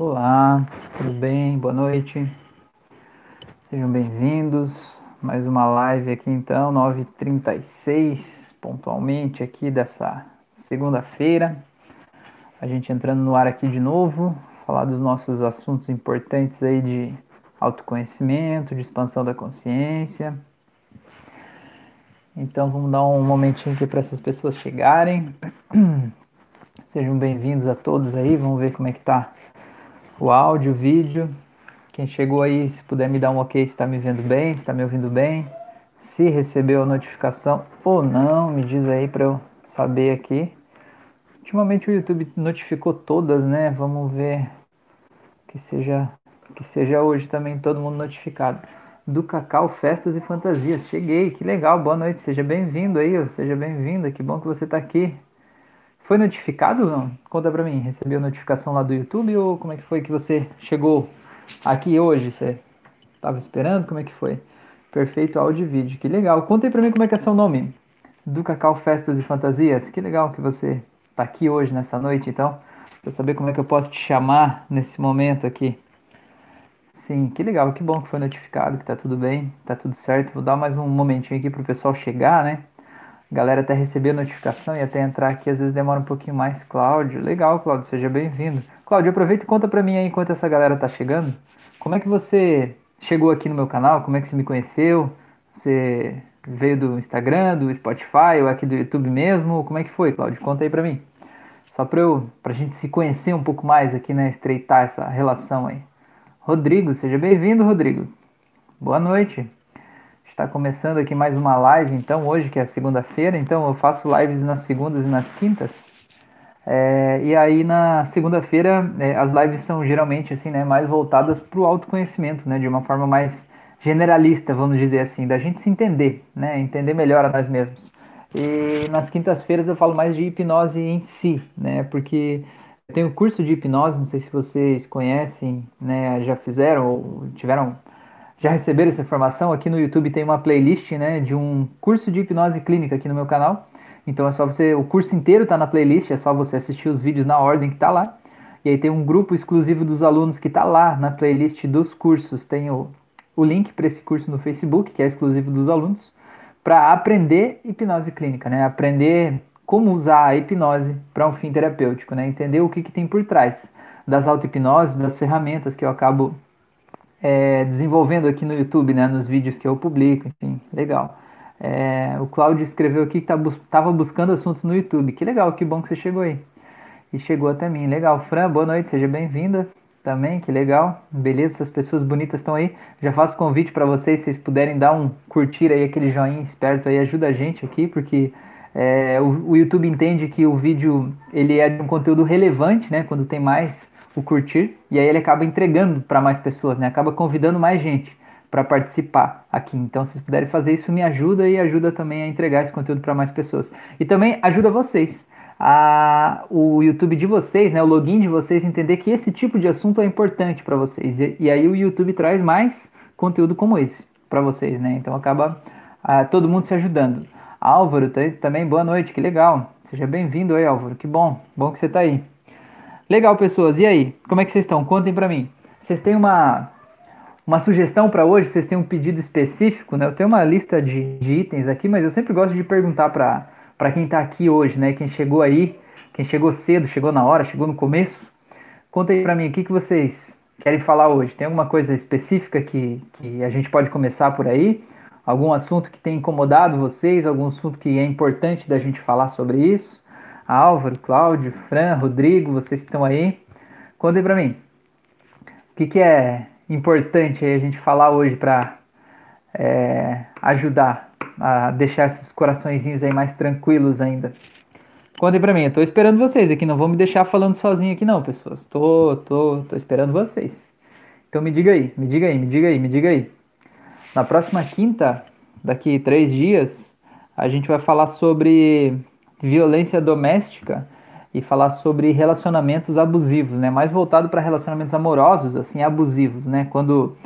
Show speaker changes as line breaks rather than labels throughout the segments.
Olá, tudo bem? Boa noite. Sejam bem-vindos. Mais uma live aqui então, 9h36, pontualmente aqui dessa segunda-feira. A gente entrando no ar aqui de novo, falar dos nossos assuntos importantes aí de autoconhecimento, de expansão da consciência. Então vamos dar um momentinho aqui para essas pessoas chegarem. Sejam bem-vindos a todos aí, vamos ver como é que tá o áudio, o vídeo. Quem chegou aí, se puder me dar um ok, se está me vendo bem, se está me ouvindo bem. Se recebeu a notificação ou não, me diz aí para eu saber aqui. Ultimamente o YouTube notificou todas, né? Vamos ver que seja que seja hoje também todo mundo notificado. Do Cacau Festas e Fantasias. Cheguei, que legal, boa noite, seja bem-vindo aí, seja bem-vinda, que bom que você está aqui. Foi notificado ou não? Conta pra mim, recebeu notificação lá do YouTube ou como é que foi que você chegou aqui hoje? Você estava esperando? Como é que foi? Perfeito áudio e vídeo, que legal. Conta aí pra mim como é que é seu nome. Do Cacau Festas e Fantasias. Que legal que você tá aqui hoje, nessa noite, então. Pra saber como é que eu posso te chamar nesse momento aqui. Sim, que legal, que bom que foi notificado, que tá tudo bem, tá tudo certo. Vou dar mais um momentinho aqui pro pessoal chegar, né? Galera até receber a notificação e até entrar aqui, às vezes demora um pouquinho mais. Cláudio, legal, Cláudio, seja bem-vindo. Cláudio, aproveita e conta pra mim aí enquanto essa galera tá chegando. Como é que você chegou aqui no meu canal? Como é que você me conheceu? Você veio do Instagram, do Spotify ou aqui do YouTube mesmo? Como é que foi, Cláudio? Conta aí pra mim. Só pra, eu, pra gente se conhecer um pouco mais aqui, né? Estreitar essa relação aí. Rodrigo, seja bem-vindo, Rodrigo. Boa noite. Está começando aqui mais uma live, então, hoje que é segunda-feira, então eu faço lives nas segundas e nas quintas. É, e aí na segunda-feira é, as lives são geralmente assim, né, mais voltadas para o autoconhecimento, né, de uma forma mais generalista, vamos dizer assim, da gente se entender, né, entender melhor a nós mesmos. E nas quintas-feiras eu falo mais de hipnose em si, né, porque eu tenho curso de hipnose, não sei se vocês conhecem, né, já fizeram ou tiveram já receberam essa informação, aqui no YouTube tem uma playlist né, de um curso de hipnose clínica aqui no meu canal. Então é só você, o curso inteiro está na playlist, é só você assistir os vídeos na ordem que está lá. E aí tem um grupo exclusivo dos alunos que está lá na playlist dos cursos. Tem o, o link para esse curso no Facebook, que é exclusivo dos alunos, para aprender hipnose clínica, né? Aprender como usar a hipnose para um fim terapêutico, né? Entender o que, que tem por trás das auto-hipnoses, das ferramentas que eu acabo é, desenvolvendo aqui no YouTube, né, nos vídeos que eu publico, enfim, legal. É, o Claudio escreveu aqui que estava tá, buscando assuntos no YouTube. Que legal, que bom que você chegou aí. E chegou até mim. Legal. Fran, boa noite, seja bem-vinda também, que legal. Beleza, essas pessoas bonitas estão aí. Já faço convite para vocês, se vocês puderem dar um curtir aí, aquele joinha esperto aí, ajuda a gente aqui, porque é, o, o YouTube entende que o vídeo ele é de um conteúdo relevante, né? Quando tem mais o curtir e aí ele acaba entregando para mais pessoas, né? Acaba convidando mais gente para participar aqui. Então, se vocês puderem fazer isso, me ajuda e ajuda também a entregar esse conteúdo para mais pessoas. E também ajuda vocês, a, o YouTube de vocês, né, o login de vocês, entender que esse tipo de assunto é importante para vocês. E, e, aí o YouTube traz mais conteúdo como esse para vocês, né? Então acaba a, todo mundo se ajudando. Álvaro também, boa noite, que legal. Seja bem-vindo aí, Álvaro. Que bom, bom que você está aí. Legal, pessoas. E aí? Como é que vocês estão? Contem para mim. Vocês têm uma, uma sugestão para hoje? Vocês têm um pedido específico? Né? Eu tenho uma lista de, de itens aqui, mas eu sempre gosto de perguntar para quem está aqui hoje, né? Quem chegou aí, quem chegou cedo, chegou na hora, chegou no começo. Conta aí para mim o que, que vocês querem falar hoje. Tem alguma coisa específica que, que a gente pode começar por aí? Algum assunto que tem incomodado vocês? Algum assunto que é importante da gente falar sobre isso? Álvaro, Cláudio, Fran, Rodrigo, vocês estão aí. Contem para mim. O que, que é importante a gente falar hoje para é, ajudar a deixar esses coraçõezinhos aí mais tranquilos ainda? Contem para mim, eu tô esperando vocês aqui, não vou me deixar falando sozinho aqui não, pessoas. Tô, tô, tô esperando vocês. Então me diga aí, me diga aí, me diga aí, me diga aí. Na próxima quinta, daqui três dias, a gente vai falar sobre violência doméstica e falar sobre relacionamentos abusivos, né? Mais voltado para relacionamentos amorosos, assim, abusivos, né? Quando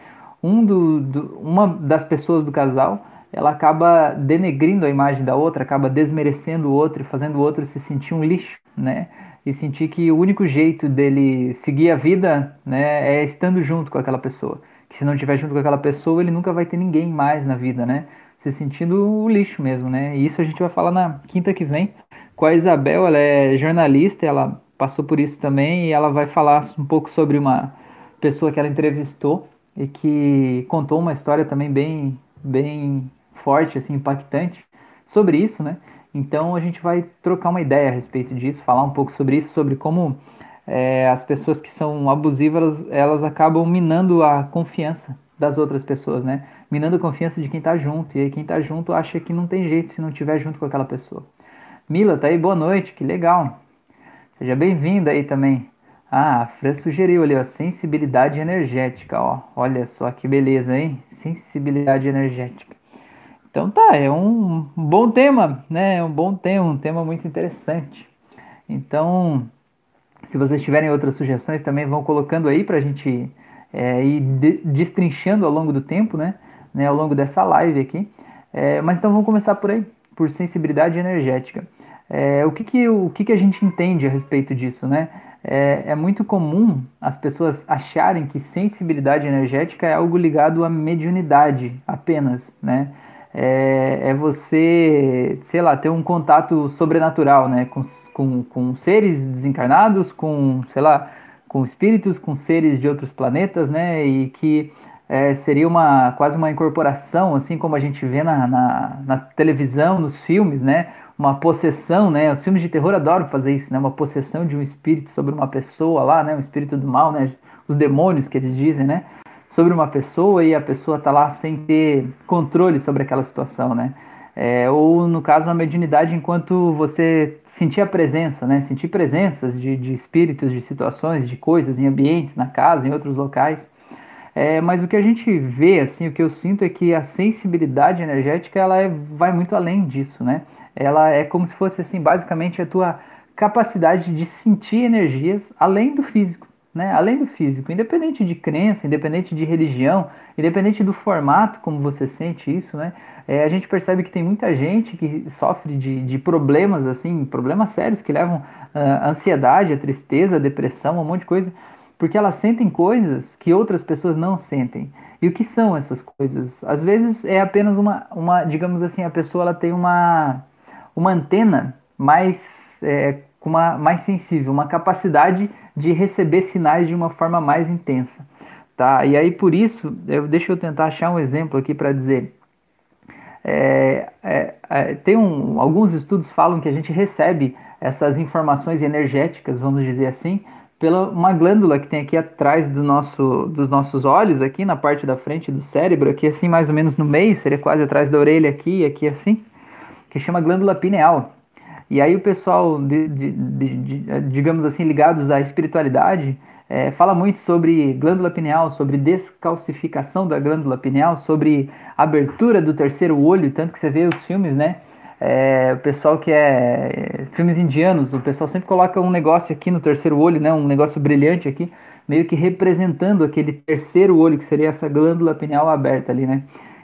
um do, do, uma das pessoas do casal ela acaba denegrindo a imagem da outra, acaba desmerecendo o outro fazendo o outro se sentir um lixo, né? e sentir que o único jeito dele seguir a vida, né, é estando junto com aquela pessoa. Que se não estiver junto com aquela pessoa, ele nunca vai ter ninguém mais na vida, né? Se sentindo o lixo mesmo, né? E isso a gente vai falar na quinta que vem com a Isabel, ela é jornalista, ela passou por isso também e ela vai falar um pouco sobre uma pessoa que ela entrevistou e que contou uma história também bem bem forte, assim, impactante sobre isso, né? Então a gente vai trocar uma ideia a respeito disso, falar um pouco sobre isso, sobre como é, as pessoas que são abusivas elas acabam minando a confiança das outras pessoas, né? Minando a confiança de quem tá junto. E aí quem tá junto acha que não tem jeito se não tiver junto com aquela pessoa. Mila, tá aí, boa noite, que legal. Seja bem-vinda aí também. Ah, a Fran sugeriu ali, ó, sensibilidade energética, ó. Olha só que beleza, hein? Sensibilidade energética. Então tá, é um bom tema, né? É um bom tema, um tema muito interessante. Então, se vocês tiverem outras sugestões, também vão colocando aí para a gente é, ir de, destrinchando ao longo do tempo, né? Né ao longo dessa live aqui. É, mas então vamos começar por aí, por sensibilidade energética. É, o que, que, o que, que a gente entende a respeito disso, né? É, é, muito comum as pessoas acharem que sensibilidade energética é algo ligado à mediunidade apenas, né? é, é, você, sei lá, ter um contato sobrenatural, né? Com, com, com seres desencarnados, com, sei lá, com espíritos, com seres de outros planetas, né? E que é, seria uma quase uma incorporação, assim como a gente vê na, na, na, televisão, nos filmes, né? Uma possessão, né? Os filmes de terror adoram fazer isso, né? Uma possessão de um espírito sobre uma pessoa lá, né? Um espírito do mal, né? Os demônios que eles dizem, né? sobre uma pessoa e a pessoa está lá sem ter controle sobre aquela situação, né? É, ou no caso a mediunidade enquanto você sentir a presença, né? Sentir presenças de, de espíritos, de situações, de coisas em ambientes, na casa, em outros locais. É, mas o que a gente vê, assim, o que eu sinto é que a sensibilidade energética ela é, vai muito além disso, né? Ela é como se fosse assim, basicamente a tua capacidade de sentir energias além do físico né? além do físico, independente de crença, independente de religião, independente do formato como você sente isso, né? É, a gente percebe que tem muita gente que sofre de, de problemas, assim, problemas sérios que levam a ansiedade, a tristeza, a depressão, um monte de coisa, porque elas sentem coisas que outras pessoas não sentem. E o que são essas coisas? Às vezes é apenas uma, uma digamos assim, a pessoa ela tem uma, uma antena mais, é, uma, mais sensível, uma capacidade de receber sinais de uma forma mais intensa. Tá? E aí por isso, eu, deixa eu tentar achar um exemplo aqui para dizer. É, é, é, tem um, alguns estudos falam que a gente recebe essas informações energéticas, vamos dizer assim, pela uma glândula que tem aqui atrás do nosso, dos nossos olhos, aqui na parte da frente do cérebro, aqui assim mais ou menos no meio, seria quase atrás da orelha aqui, aqui assim, que chama glândula pineal. E aí o pessoal, de, de, de, digamos assim, ligados à espiritualidade, é, fala muito sobre glândula pineal, sobre descalcificação da glândula pineal, sobre abertura do terceiro olho, tanto que você vê os filmes, né? É, o pessoal que é filmes indianos, o pessoal sempre coloca um negócio aqui no terceiro olho, né? Um negócio brilhante aqui, meio que representando aquele terceiro olho que seria essa glândula pineal aberta ali, né?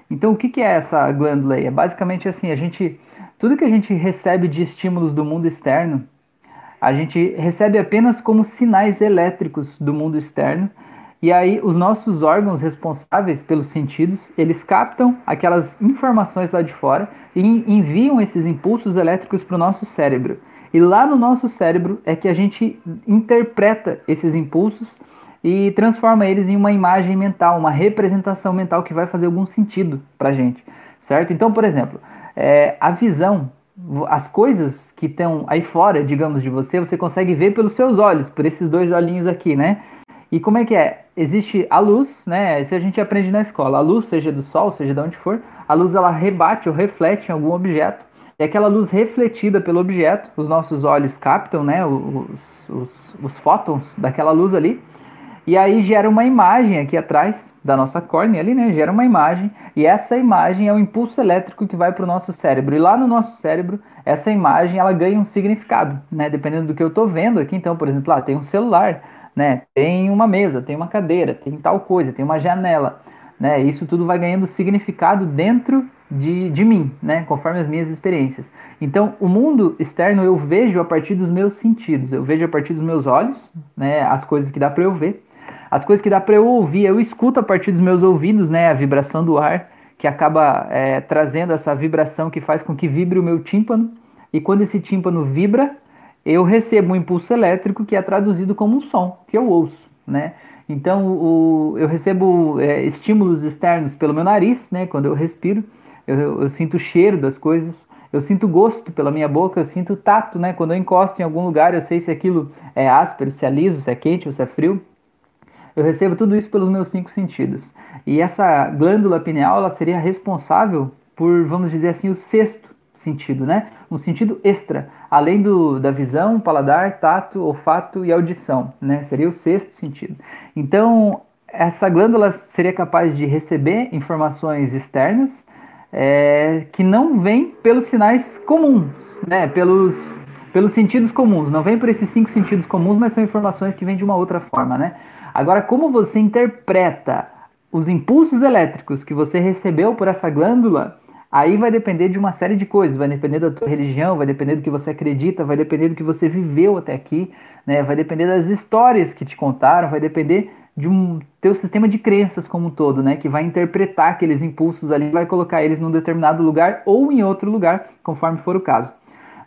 Então o que, que é essa glândula aí? É basicamente assim, a gente tudo que a gente recebe de estímulos do mundo externo, a gente recebe apenas como sinais elétricos do mundo externo. E aí os nossos órgãos responsáveis pelos sentidos, eles captam aquelas informações lá de fora e enviam esses impulsos elétricos para o nosso cérebro. E lá no nosso cérebro é que a gente interpreta esses impulsos e transforma eles em uma imagem mental, uma representação mental que vai fazer algum sentido para a gente, certo? Então, por exemplo, é, a visão, as coisas que estão aí fora, digamos, de você, você consegue ver pelos seus olhos, por esses dois olhinhos aqui, né? E como é que é? Existe a luz, né? Isso a gente aprende na escola. A luz, seja do sol, seja de onde for, a luz ela rebate ou reflete em algum objeto. E aquela luz refletida pelo objeto, os nossos olhos captam, né? Os, os, os fótons daquela luz ali. E aí gera uma imagem aqui atrás da nossa córnea ali, né? Gera uma imagem e essa imagem é o impulso elétrico que vai para o nosso cérebro. E lá no nosso cérebro, essa imagem ela ganha um significado, né? Dependendo do que eu estou vendo aqui. Então, por exemplo, lá tem um celular, né? Tem uma mesa, tem uma cadeira, tem tal coisa, tem uma janela, né? Isso tudo vai ganhando significado dentro de, de mim, né? Conforme as minhas experiências. Então, o mundo externo eu vejo a partir dos meus sentidos, eu vejo a partir dos meus olhos, né? As coisas que dá para eu ver. As coisas que dá para eu ouvir, eu escuto a partir dos meus ouvidos, né? A vibração do ar, que acaba é, trazendo essa vibração que faz com que vibre o meu tímpano. E quando esse tímpano vibra, eu recebo um impulso elétrico que é traduzido como um som, que eu ouço, né? Então, o, eu recebo é, estímulos externos pelo meu nariz, né? Quando eu respiro, eu, eu, eu, sinto o cheiro das coisas, eu sinto gosto pela minha boca, eu sinto tato, né? Quando eu encosto em algum lugar, eu sei se aquilo é áspero, se é liso, se é quente ou se é frio. Eu recebo tudo isso pelos meus cinco sentidos. E essa glândula pineal, ela seria responsável por, vamos dizer assim, o sexto sentido, né? Um sentido extra, além do, da visão, paladar, tato, olfato e audição, né? Seria o sexto sentido. Então, essa glândula seria capaz de receber informações externas é, que não vêm pelos sinais comuns, né? Pelos, pelos sentidos comuns, não vem por esses cinco sentidos comuns, mas são informações que vêm de uma outra forma, né? Agora, como você interpreta os impulsos elétricos que você recebeu por essa glândula, Aí vai depender de uma série de coisas, vai depender da tua religião, vai depender do que você acredita, vai depender do que você viveu até aqui, né? Vai depender das histórias que te contaram, vai depender de um teu sistema de crenças como um todo, né? Que vai interpretar aqueles impulsos ali, vai colocar eles num determinado lugar ou em outro lugar, conforme for o caso.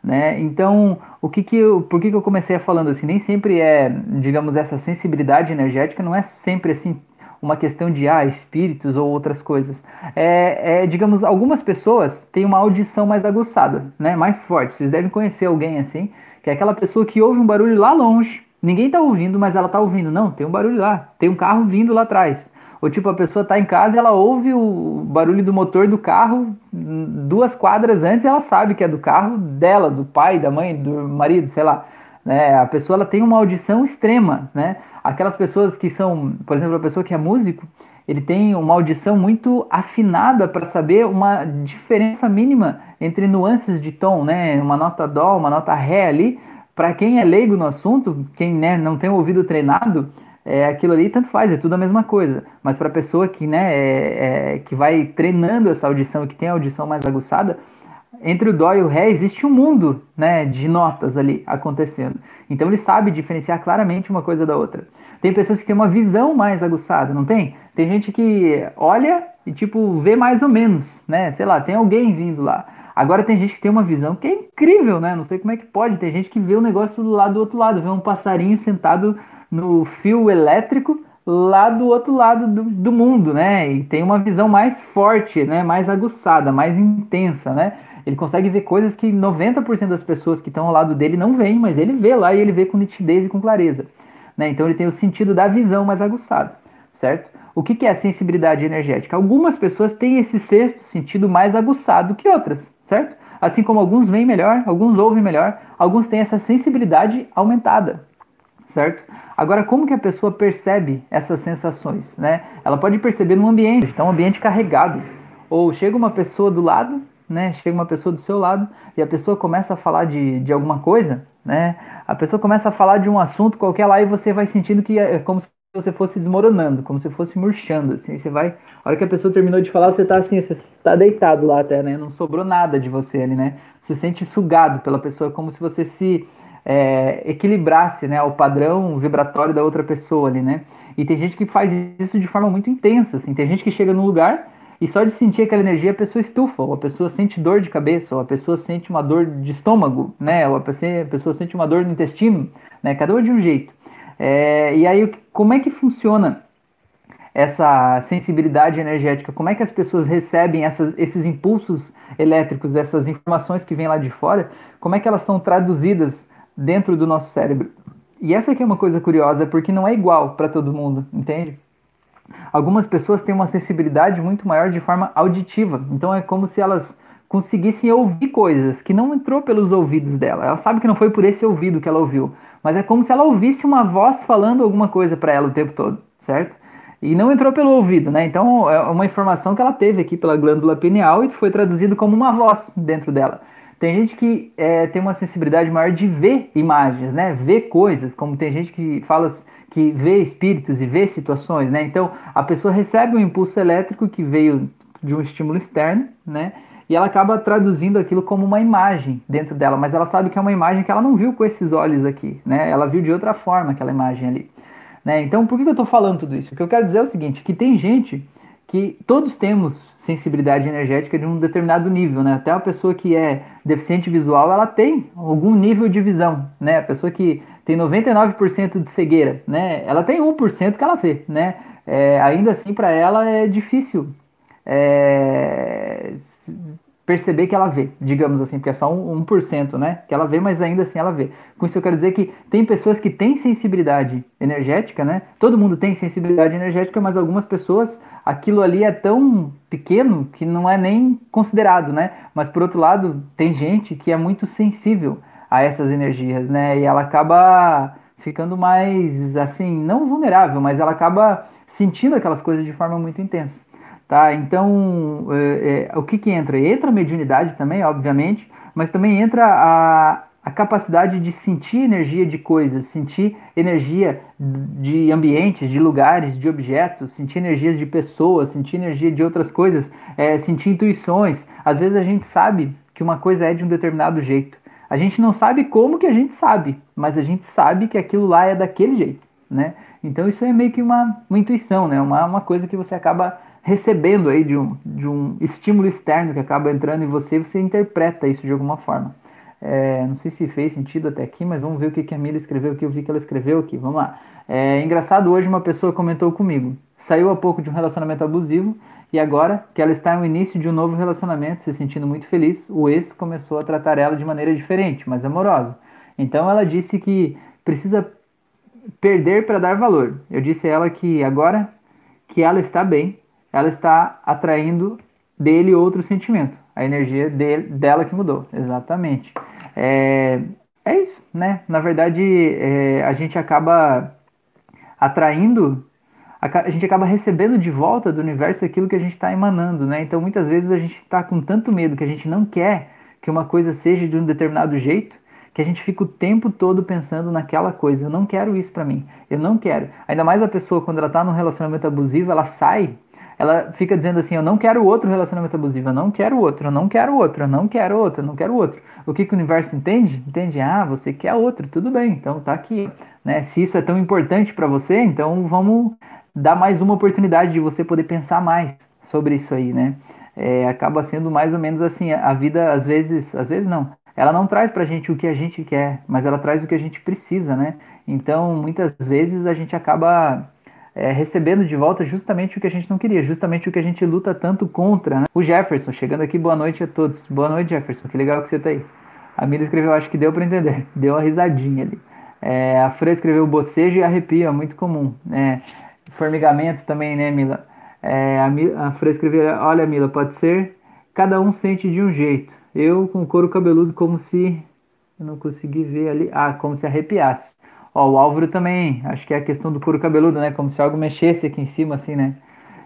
Né? Então, o que que eu, por que, que eu comecei falando assim? Nem sempre é, digamos, essa sensibilidade energética não é sempre assim uma questão de ah, espíritos ou outras coisas. É, é, digamos, algumas pessoas têm uma audição mais aguçada, né, mais forte. Vocês devem conhecer alguém assim, que é aquela pessoa que ouve um barulho lá longe. Ninguém está ouvindo, mas ela está ouvindo. Não, tem um barulho lá, tem um carro vindo lá atrás. Ou tipo, a pessoa está em casa e ela ouve o barulho do motor do carro duas quadras antes ela sabe que é do carro dela, do pai, da mãe, do marido, sei lá. Né? A pessoa ela tem uma audição extrema, né? aquelas pessoas que são, por exemplo, a pessoa que é músico, ele tem uma audição muito afinada para saber uma diferença mínima entre nuances de tom, né? Uma nota dó, uma nota ré ali. Para quem é leigo no assunto, quem né, não tem o ouvido treinado, é, aquilo ali tanto faz, é tudo a mesma coisa. Mas para a pessoa que, né, é, é, que vai treinando essa audição, que tem a audição mais aguçada, entre o dó e o ré existe um mundo né, de notas ali acontecendo. Então ele sabe diferenciar claramente uma coisa da outra. Tem pessoas que têm uma visão mais aguçada, não tem? Tem gente que olha e tipo vê mais ou menos, né? Sei lá, tem alguém vindo lá. Agora tem gente que tem uma visão que é incrível, né? Não sei como é que pode. Tem gente que vê o negócio lado do outro lado, vê um passarinho sentado no fio elétrico lá do outro lado do, do mundo, né? E tem uma visão mais forte, né? Mais aguçada, mais intensa, né? Ele consegue ver coisas que 90% das pessoas que estão ao lado dele não veem, mas ele vê lá e ele vê com nitidez e com clareza. Né? Então ele tem o sentido da visão mais aguçado, certo? O que, que é a sensibilidade energética? Algumas pessoas têm esse sexto sentido mais aguçado que outras, certo? Assim como alguns veem melhor, alguns ouvem melhor, alguns têm essa sensibilidade aumentada, certo? Agora, como que a pessoa percebe essas sensações, né? Ela pode perceber no ambiente, está um ambiente carregado, ou chega uma pessoa do lado né? Chega uma pessoa do seu lado e a pessoa começa a falar de, de alguma coisa, né? A pessoa começa a falar de um assunto qualquer lá e você vai sentindo que é como se você fosse desmoronando, como se fosse murchando, assim, você vai, a hora que a pessoa terminou de falar, você tá assim, você tá deitado lá até, né, não sobrou nada de você ali, né, você se sente sugado pela pessoa, como se você se é, equilibrasse, né, ao padrão vibratório da outra pessoa ali, né, e tem gente que faz isso de forma muito intensa, assim, tem gente que chega num lugar e só de sentir aquela energia a pessoa estufa, ou a pessoa sente dor de cabeça, ou a pessoa sente uma dor de estômago, né? Ou a pessoa sente uma dor no intestino, né? Cada um de um jeito. É, e aí, como é que funciona essa sensibilidade energética? Como é que as pessoas recebem essas, esses impulsos elétricos, essas informações que vêm lá de fora? Como é que elas são traduzidas dentro do nosso cérebro? E essa aqui é uma coisa curiosa, porque não é igual para todo mundo, entende? Algumas pessoas têm uma sensibilidade muito maior de forma auditiva, então é como se elas conseguissem ouvir coisas que não entrou pelos ouvidos dela. Ela sabe que não foi por esse ouvido que ela ouviu, mas é como se ela ouvisse uma voz falando alguma coisa para ela o tempo todo, certo? E não entrou pelo ouvido, né? Então é uma informação que ela teve aqui pela glândula pineal e foi traduzido como uma voz dentro dela. Tem gente que é, tem uma sensibilidade maior de ver imagens, né? Ver coisas, como tem gente que fala que vê espíritos e vê situações, né? Então a pessoa recebe um impulso elétrico que veio de um estímulo externo, né? E ela acaba traduzindo aquilo como uma imagem dentro dela, mas ela sabe que é uma imagem que ela não viu com esses olhos aqui, né? Ela viu de outra forma aquela imagem ali. Né? Então, por que eu estou falando tudo isso? O que eu quero dizer é o seguinte, que tem gente que todos temos sensibilidade energética de um determinado nível, né? Até a pessoa que é deficiente visual, ela tem algum nível de visão, né? A pessoa que tem 99% de cegueira, né? Ela tem 1% que ela vê, né? É, ainda assim, para ela é difícil é, perceber que ela vê, digamos assim, porque é só um, 1%, né? Que ela vê, mas ainda assim ela vê. Com isso eu quero dizer que tem pessoas que têm sensibilidade energética, né? Todo mundo tem sensibilidade energética, mas algumas pessoas aquilo ali é tão pequeno que não é nem considerado, né? Mas por outro lado, tem gente que é muito sensível a essas energias, né? E ela acaba ficando mais assim, não vulnerável, mas ela acaba sentindo aquelas coisas de forma muito intensa. Tá? Então, é, é, o que, que entra? Entra a mediunidade também, obviamente, mas também entra a, a capacidade de sentir energia de coisas, sentir energia de ambientes, de lugares, de objetos, sentir energias de pessoas, sentir energia de outras coisas, é, sentir intuições. Às vezes a gente sabe que uma coisa é de um determinado jeito. A gente não sabe como que a gente sabe, mas a gente sabe que aquilo lá é daquele jeito, né? Então isso é meio que uma, uma intuição, né? Uma, uma coisa que você acaba recebendo aí de um, de um estímulo externo que acaba entrando em você, você interpreta isso de alguma forma. É, não sei se fez sentido até aqui, mas vamos ver o que, que a Mila escreveu aqui, eu vi que ela escreveu aqui. Vamos lá. É engraçado, hoje uma pessoa comentou comigo. Saiu há pouco de um relacionamento abusivo e agora que ela está no início de um novo relacionamento, se sentindo muito feliz, o ex começou a tratar ela de maneira diferente, mas amorosa. Então ela disse que precisa perder para dar valor. Eu disse a ela que agora que ela está bem, ela está atraindo dele outro sentimento. A energia dela que mudou, exatamente. É, é isso, né? Na verdade, é, a gente acaba atraindo, a, a, gente acaba recebendo de volta do universo aquilo que a gente está emanando, né? Então, muitas vezes a gente está com tanto medo que a gente não quer que uma coisa seja de um determinado jeito, que a gente fica o tempo todo pensando naquela coisa. Eu não quero isso para mim. Eu não quero. Ainda mais a pessoa quando ela está num relacionamento abusivo, ela sai ela fica dizendo assim: eu não quero outro relacionamento abusivo, eu não quero outro, eu não quero outro, eu não quero outro, eu não quero outro. O que, que o universo entende? Entende? Ah, você quer outro, tudo bem, então tá aqui. Né? Se isso é tão importante para você, então vamos dar mais uma oportunidade de você poder pensar mais sobre isso aí, né? É, acaba sendo mais ou menos assim, a vida às vezes, às vezes não, ela não traz pra gente o que a gente quer, mas ela traz o que a gente precisa, né? Então, muitas vezes a gente acaba é, recebendo de volta justamente o que a gente não queria, justamente o que a gente luta tanto contra. Né? O Jefferson, chegando aqui, boa noite a todos. Boa noite, Jefferson, que legal que você tá aí. A Mila escreveu, acho que deu para entender, deu uma risadinha ali. É, a Fran escreveu bocejo e arrepio, é muito comum. É, formigamento também, né, Mila? É, a, a Fran escreveu, olha, Mila, pode ser, cada um sente de um jeito. Eu com couro cabeludo como se, eu não consegui ver ali, ah, como se arrepiasse. Ó, o Álvaro também, acho que é a questão do couro cabeludo, né? Como se algo mexesse aqui em cima, assim, né?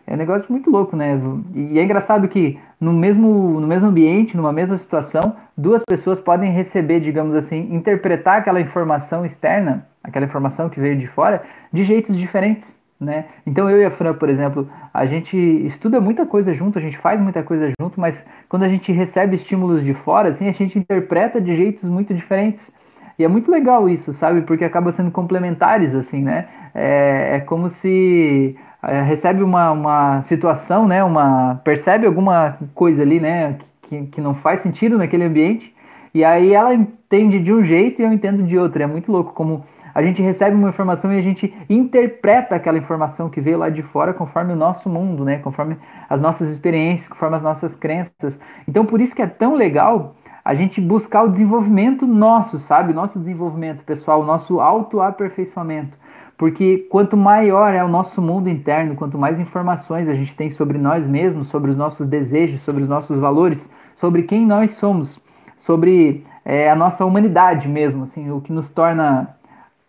É um negócio muito louco, né? E é engraçado que no mesmo, no mesmo ambiente, numa mesma situação, duas pessoas podem receber, digamos assim, interpretar aquela informação externa, aquela informação que veio de fora, de jeitos diferentes, né? Então eu e a Fran, por exemplo, a gente estuda muita coisa junto, a gente faz muita coisa junto, mas quando a gente recebe estímulos de fora, assim, a gente interpreta de jeitos muito diferentes. E é muito legal isso, sabe? Porque acaba sendo complementares, assim, né? É, é como se é, recebe uma, uma situação, né? Uma, percebe alguma coisa ali, né? Que, que não faz sentido naquele ambiente. E aí ela entende de um jeito e eu entendo de outro. É muito louco como a gente recebe uma informação e a gente interpreta aquela informação que veio lá de fora conforme o nosso mundo, né? Conforme as nossas experiências, conforme as nossas crenças. Então por isso que é tão legal a gente buscar o desenvolvimento nosso, sabe? Nosso desenvolvimento pessoal, nosso autoaperfeiçoamento. Porque quanto maior é o nosso mundo interno, quanto mais informações a gente tem sobre nós mesmos, sobre os nossos desejos, sobre os nossos valores, sobre quem nós somos, sobre é, a nossa humanidade mesmo, assim, o que nos torna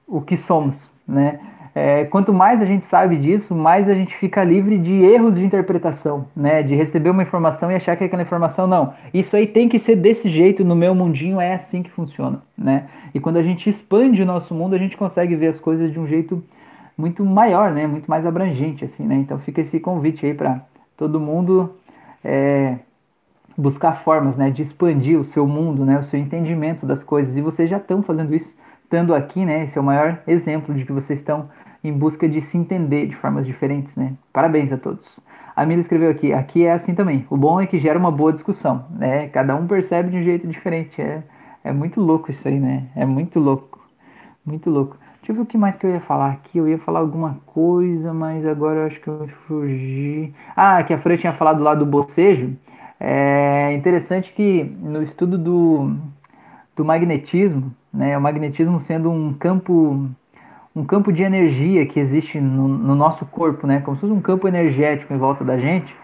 o que somos, né? É, quanto mais a gente sabe disso, mais a gente fica livre de erros de interpretação, né? De receber uma informação e achar que aquela informação não. Isso aí tem que ser desse jeito no meu mundinho, é assim que funciona, né? E quando a gente expande o nosso mundo, a gente consegue ver as coisas de um jeito muito maior, né? Muito mais abrangente, assim, né? Então fica esse convite aí para todo mundo é, buscar formas né, de expandir o seu mundo, né, o seu entendimento das coisas. E vocês já estão fazendo isso, estando aqui, né? Esse é o maior exemplo de que vocês estão em busca de se entender de formas diferentes, né? Parabéns a todos. A Mila escreveu aqui, aqui é assim também. O bom é que gera uma boa discussão, né? Cada um percebe de um jeito diferente. É, é muito louco isso aí, né? É muito louco. Muito louco. Deixa eu ver o que mais que eu ia falar aqui. Eu ia falar alguma coisa, mas agora eu acho que eu fugi. Ah, que a Fran tinha falado lá do bocejo. É interessante que no estudo do, do magnetismo, né, o magnetismo sendo um campo um campo de energia que existe no, no nosso corpo, né, como se fosse um campo energético em volta da gente.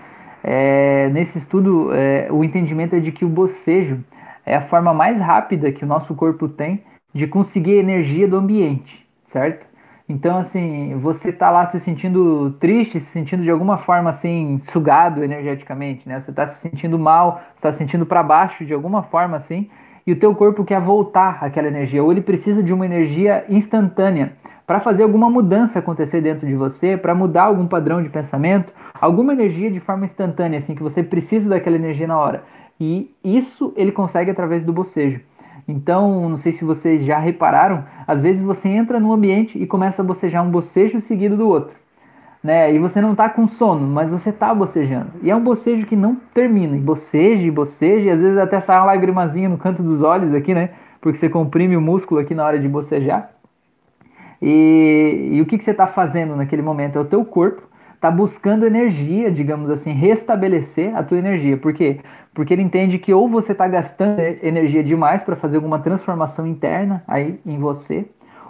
É, nesse estudo, é, o entendimento é de que o bocejo é a forma mais rápida que o nosso corpo tem de conseguir energia do ambiente, certo? Então, assim, você tá lá se sentindo triste, se sentindo de alguma forma assim, sugado energeticamente, né? Você tá se sentindo mal, está se sentindo para baixo de alguma forma assim, e o teu corpo quer voltar aquela energia, ou ele precisa de uma energia instantânea para fazer alguma mudança acontecer dentro de você, para mudar algum padrão de pensamento, alguma energia de forma instantânea, assim, que você precisa daquela energia na hora. E isso ele consegue através do bocejo. Então, não sei se vocês já repararam, às vezes você entra no ambiente e começa a bocejar um bocejo seguido do outro. Né? E você não está com sono, mas você está bocejando. E é um bocejo que não termina. E boceja, e boceja, e às vezes até sai uma lagrimazinha no canto dos olhos aqui, né? Porque você comprime o músculo aqui na hora de bocejar. E, e o que, que você está fazendo naquele momento? É o teu corpo está buscando energia, digamos assim, restabelecer a tua energia. Por quê? Porque ele entende que ou você está gastando energia demais para fazer alguma transformação interna aí em você,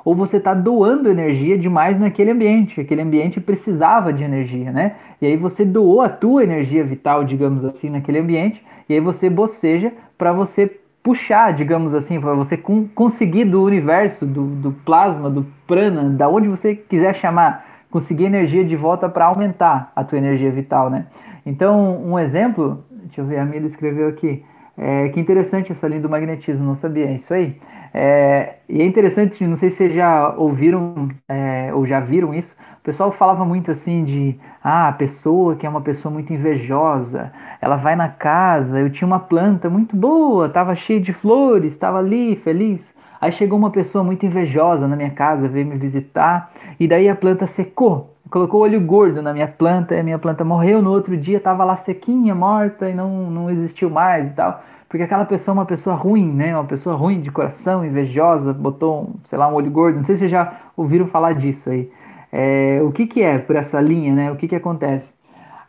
ou você está doando energia demais naquele ambiente. Aquele ambiente precisava de energia, né? E aí você doou a tua energia vital, digamos assim, naquele ambiente, e aí você boceja para você puxar, digamos assim, para você conseguir do universo, do, do plasma, do prana, da onde você quiser chamar, conseguir energia de volta para aumentar a tua energia vital, né? Então, um exemplo, deixa eu ver, a Mila escreveu aqui, é, que interessante essa linha do magnetismo, não sabia, é isso aí. É, e é interessante, não sei se vocês já ouviram é, ou já viram isso, o pessoal falava muito assim de, ah, a pessoa que é uma pessoa muito invejosa, ela vai na casa, eu tinha uma planta muito boa, estava cheia de flores, estava ali, feliz. Aí chegou uma pessoa muito invejosa na minha casa, veio me visitar, e daí a planta secou. Colocou olho gordo na minha planta, e a minha planta morreu. No outro dia estava lá sequinha, morta e não, não existiu mais e tal. Porque aquela pessoa é uma pessoa ruim, né? Uma pessoa ruim de coração, invejosa, botou, sei lá, um olho gordo. Não sei se vocês já ouviram falar disso aí. É, o que, que é por essa linha, né? O que, que acontece?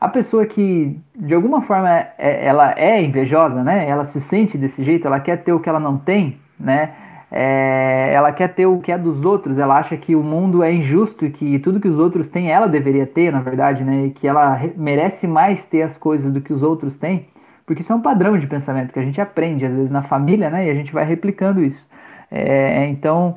A pessoa que, de alguma forma, é, ela é invejosa, né? Ela se sente desse jeito, ela quer ter o que ela não tem, né? é, ela quer ter o que é dos outros, ela acha que o mundo é injusto e que tudo que os outros têm ela deveria ter, na verdade, né? E que ela merece mais ter as coisas do que os outros têm, porque isso é um padrão de pensamento que a gente aprende às vezes na família, né? E a gente vai replicando isso. É, então,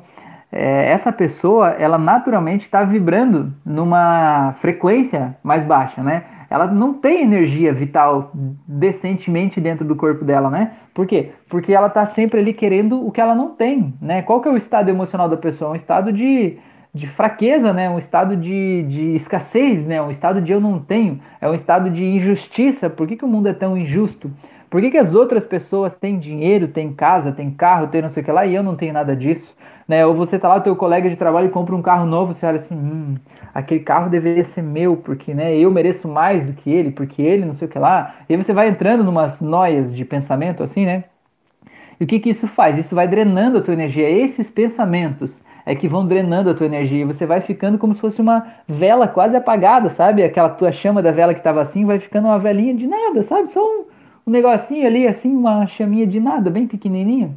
é, essa pessoa, ela naturalmente está vibrando numa frequência mais baixa, né? Ela não tem energia vital decentemente dentro do corpo dela, né? Por quê? Porque ela tá sempre ali querendo o que ela não tem, né? Qual que é o estado emocional da pessoa? Um estado de, de fraqueza, né? Um estado de, de escassez, né? Um estado de eu não tenho. É um estado de injustiça. Por que, que o mundo é tão injusto? Por que, que as outras pessoas têm dinheiro, têm casa, têm carro, têm não sei o que lá e eu não tenho nada disso? Né? Ou você tá lá, teu colega de trabalho compra um carro novo, você olha assim, hum, aquele carro deveria ser meu, porque né, eu mereço mais do que ele, porque ele não sei o que lá. E aí você vai entrando numas noias de pensamento assim, né? E o que, que isso faz? Isso vai drenando a tua energia. Esses pensamentos é que vão drenando a tua energia. E você vai ficando como se fosse uma vela quase apagada, sabe? Aquela tua chama da vela que estava assim, vai ficando uma velinha de nada, sabe? Só um, um negocinho ali, assim, uma chaminha de nada, bem pequenininha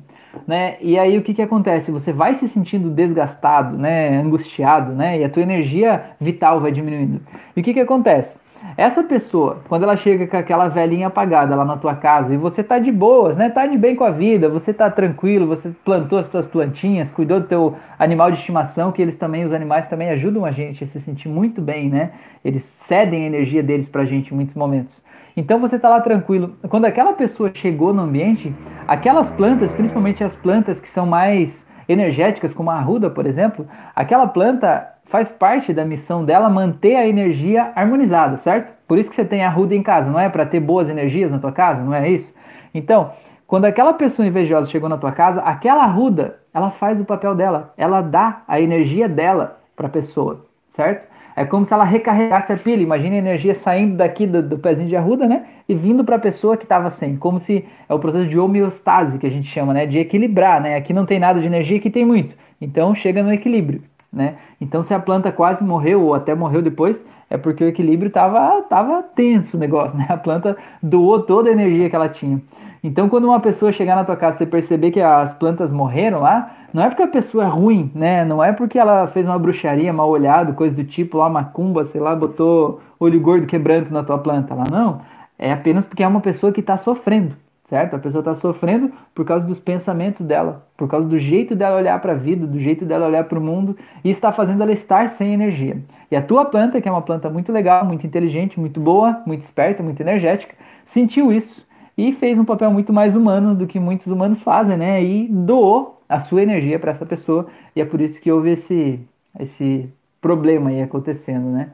né? E aí o que, que acontece? Você vai se sentindo desgastado, né? Angustiado, né? E a tua energia vital vai diminuindo. E o que, que acontece? Essa pessoa, quando ela chega com aquela velhinha apagada lá na tua casa e você tá de boas, né? Tá de bem com a vida, você tá tranquilo, você plantou as tuas plantinhas, cuidou do teu animal de estimação, que eles também, os animais também ajudam a gente a se sentir muito bem, né? Eles cedem a energia deles pra gente em muitos momentos. Então você está lá tranquilo. Quando aquela pessoa chegou no ambiente, aquelas plantas, principalmente as plantas que são mais energéticas, como a arruda, por exemplo, aquela planta faz parte da missão dela manter a energia harmonizada, certo? Por isso que você tem a ruda em casa, não é para ter boas energias na tua casa, não é isso? Então, quando aquela pessoa invejosa chegou na tua casa, aquela ruda, ela faz o papel dela, ela dá a energia dela para a pessoa, certo? É como se ela recarregasse a pilha. Imagina a energia saindo daqui do, do pezinho de arruda, né? E vindo para a pessoa que estava sem. Como se é o processo de homeostase que a gente chama, né? De equilibrar, né? Aqui não tem nada de energia, aqui tem muito. Então chega no equilíbrio, né? Então se a planta quase morreu ou até morreu depois, é porque o equilíbrio estava tava tenso o negócio, né? A planta doou toda a energia que ela tinha. Então, quando uma pessoa chegar na tua casa e perceber que as plantas morreram lá, não é porque a pessoa é ruim, né? Não é porque ela fez uma bruxaria mal olhado, coisa do tipo, lá macumba, sei lá, botou olho gordo quebrando na tua planta lá. Não. É apenas porque é uma pessoa que está sofrendo, certo? A pessoa está sofrendo por causa dos pensamentos dela, por causa do jeito dela olhar para a vida, do jeito dela olhar para o mundo, e está fazendo ela estar sem energia. E a tua planta, que é uma planta muito legal, muito inteligente, muito boa, muito esperta, muito energética, sentiu isso e fez um papel muito mais humano do que muitos humanos fazem, né? E doou a sua energia para essa pessoa e é por isso que houve esse esse problema aí acontecendo, né?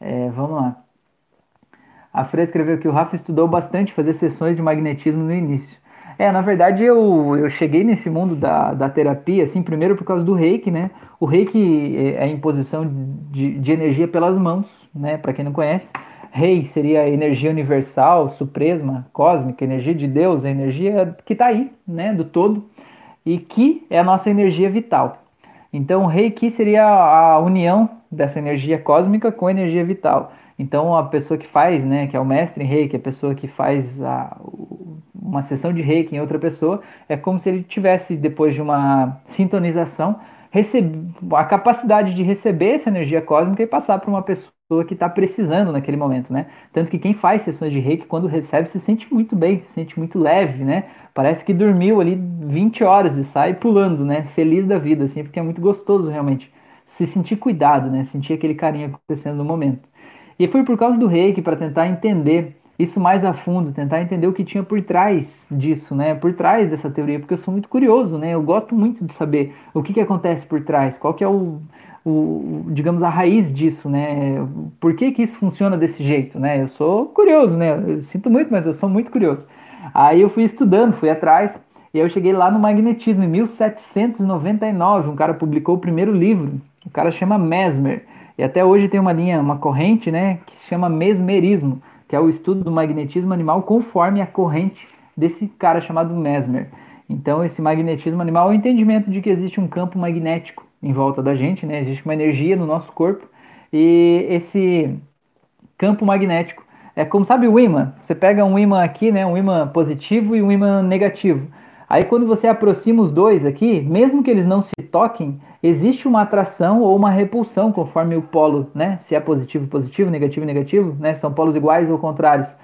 É, vamos lá. A Fred escreveu que o Rafa estudou bastante fazer sessões de magnetismo no início. É, na verdade eu, eu cheguei nesse mundo da, da terapia, assim, primeiro por causa do reiki, né? O reiki é a imposição de, de energia pelas mãos, né? Para quem não conhece. Rei seria a energia universal, suprema, cósmica, energia de Deus, a energia que está aí, né, do todo, e que é a nossa energia vital. Então, Rei Ki seria a união dessa energia cósmica com a energia vital. Então, a pessoa que faz, né, que é o mestre em reiki, a pessoa que faz a, uma sessão de reiki em outra pessoa, é como se ele tivesse, depois de uma sintonização, a capacidade de receber essa energia cósmica e passar para uma pessoa que está precisando naquele momento, né? Tanto que quem faz sessões de reiki, quando recebe, se sente muito bem, se sente muito leve, né? Parece que dormiu ali 20 horas e sai pulando, né? Feliz da vida, assim, porque é muito gostoso realmente se sentir cuidado, né? Sentir aquele carinho acontecendo no momento. E foi por causa do reiki para tentar entender isso mais a fundo, tentar entender o que tinha por trás disso, né? Por trás dessa teoria, porque eu sou muito curioso, né? Eu gosto muito de saber o que, que acontece por trás, qual que é o, o, digamos, a raiz disso, né? Por que que isso funciona desse jeito, né? Eu sou curioso, né? Eu sinto muito, mas eu sou muito curioso. Aí eu fui estudando, fui atrás, e eu cheguei lá no magnetismo, em 1799, um cara publicou o primeiro livro, o cara chama Mesmer, e até hoje tem uma linha, uma corrente, né, que se chama mesmerismo, que é o estudo do magnetismo animal conforme a corrente desse cara chamado Mesmer. Então, esse magnetismo animal é o entendimento de que existe um campo magnético em volta da gente, né? Existe uma energia no nosso corpo e esse campo magnético é como sabe o ímã. Você pega um ímã aqui, né? Um ímã positivo e um ímã negativo. Aí quando você aproxima os dois aqui, mesmo que eles não se toquem, existe uma atração ou uma repulsão conforme o polo, né? Se é positivo, positivo, negativo, negativo, né? São polos iguais ou contrários.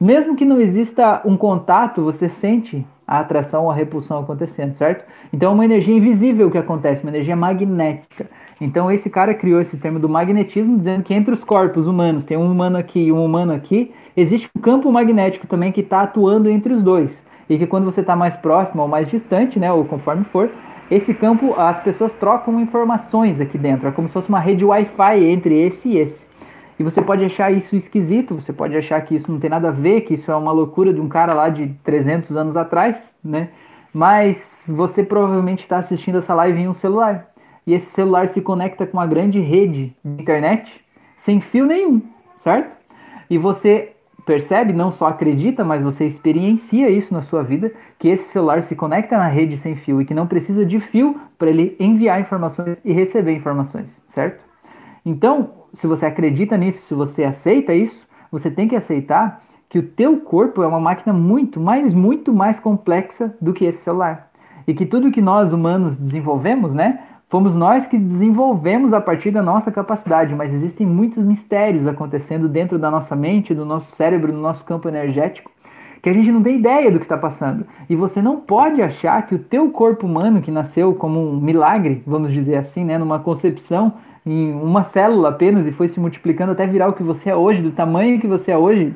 Mesmo que não exista um contato, você sente a atração ou a repulsão acontecendo, certo? Então é uma energia invisível que acontece, uma energia magnética. Então esse cara criou esse termo do magnetismo, dizendo que entre os corpos humanos, tem um humano aqui e um humano aqui, existe um campo magnético também que está atuando entre os dois e que quando você está mais próximo ou mais distante, né, ou conforme for, esse campo as pessoas trocam informações aqui dentro, é como se fosse uma rede Wi-Fi entre esse e esse. E você pode achar isso esquisito, você pode achar que isso não tem nada a ver, que isso é uma loucura de um cara lá de 300 anos atrás, né? Mas você provavelmente está assistindo essa live em um celular. E esse celular se conecta com uma grande rede de internet sem fio nenhum, certo? E você percebe, não só acredita, mas você experiencia isso na sua vida, que esse celular se conecta na rede sem fio e que não precisa de fio para ele enviar informações e receber informações, certo? Então, se você acredita nisso, se você aceita isso, você tem que aceitar que o teu corpo é uma máquina muito, mais, muito mais complexa do que esse celular. E que tudo que nós humanos desenvolvemos, né, Fomos nós que desenvolvemos a partir da nossa capacidade, mas existem muitos mistérios acontecendo dentro da nossa mente, do nosso cérebro, no nosso campo energético, que a gente não tem ideia do que está passando. E você não pode achar que o teu corpo humano, que nasceu como um milagre, vamos dizer assim, né, numa concepção, em uma célula apenas, e foi se multiplicando até virar o que você é hoje, do tamanho que você é hoje,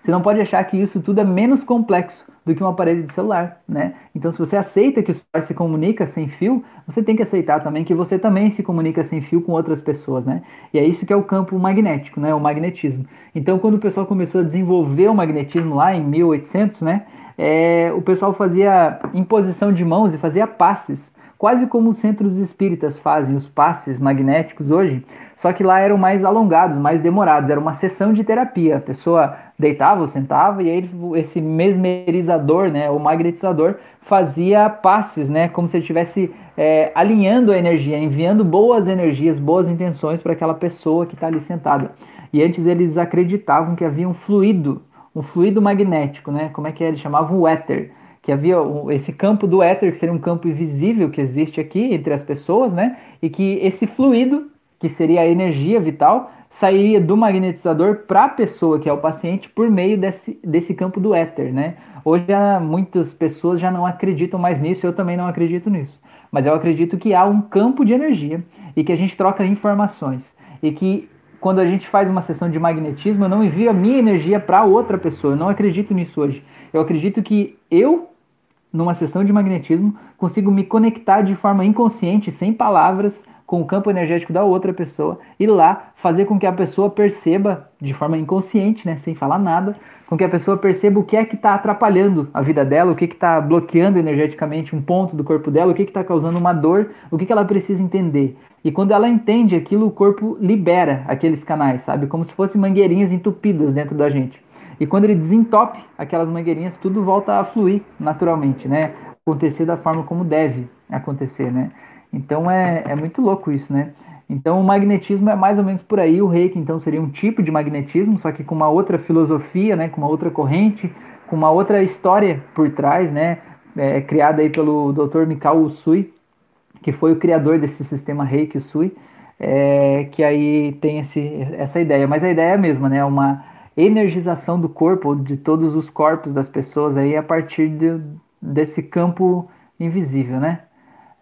Você não pode achar que isso tudo é menos complexo do que um aparelho de celular, né? Então, se você aceita que o celular se comunica sem fio, você tem que aceitar também que você também se comunica sem fio com outras pessoas, né? E é isso que é o campo magnético, né? O magnetismo. Então, quando o pessoal começou a desenvolver o magnetismo lá em 1800, né? É, o pessoal fazia imposição de mãos e fazia passes quase como os centros espíritas fazem os passes magnéticos hoje, só que lá eram mais alongados, mais demorados, era uma sessão de terapia. A pessoa deitava ou sentava e aí esse mesmerizador, né, o magnetizador, fazia passes, né, como se ele estivesse é, alinhando a energia, enviando boas energias, boas intenções para aquela pessoa que está ali sentada. E antes eles acreditavam que havia um fluido, um fluido magnético, né, como é que é? eles chamavam o éter que havia esse campo do éter, que seria um campo invisível que existe aqui entre as pessoas, né? E que esse fluido, que seria a energia vital, sairia do magnetizador para a pessoa, que é o paciente, por meio desse, desse campo do éter, né? Hoje muitas pessoas já não acreditam mais nisso, eu também não acredito nisso. Mas eu acredito que há um campo de energia e que a gente troca informações. E que quando a gente faz uma sessão de magnetismo, eu não envio a minha energia para outra pessoa. Eu não acredito nisso hoje. Eu acredito que eu numa sessão de magnetismo, consigo me conectar de forma inconsciente, sem palavras, com o campo energético da outra pessoa e lá fazer com que a pessoa perceba de forma inconsciente, né, sem falar nada, com que a pessoa perceba o que é que está atrapalhando a vida dela, o que está bloqueando energeticamente um ponto do corpo dela, o que está causando uma dor, o que, que ela precisa entender. E quando ela entende aquilo, o corpo libera aqueles canais, sabe? Como se fossem mangueirinhas entupidas dentro da gente. E quando ele desentope aquelas mangueirinhas, tudo volta a fluir naturalmente, né? Acontecer da forma como deve acontecer, né? Então é, é muito louco isso, né? Então o magnetismo é mais ou menos por aí, o reiki então seria um tipo de magnetismo, só que com uma outra filosofia, né? Com uma outra corrente, com uma outra história por trás, né? É, criada aí pelo Dr. Mikao Usui, que foi o criador desse sistema reiki Usui, é, que aí tem esse, essa ideia. Mas a ideia é a mesma, né? Uma energização do corpo, de todos os corpos das pessoas aí a partir de, desse campo invisível, né?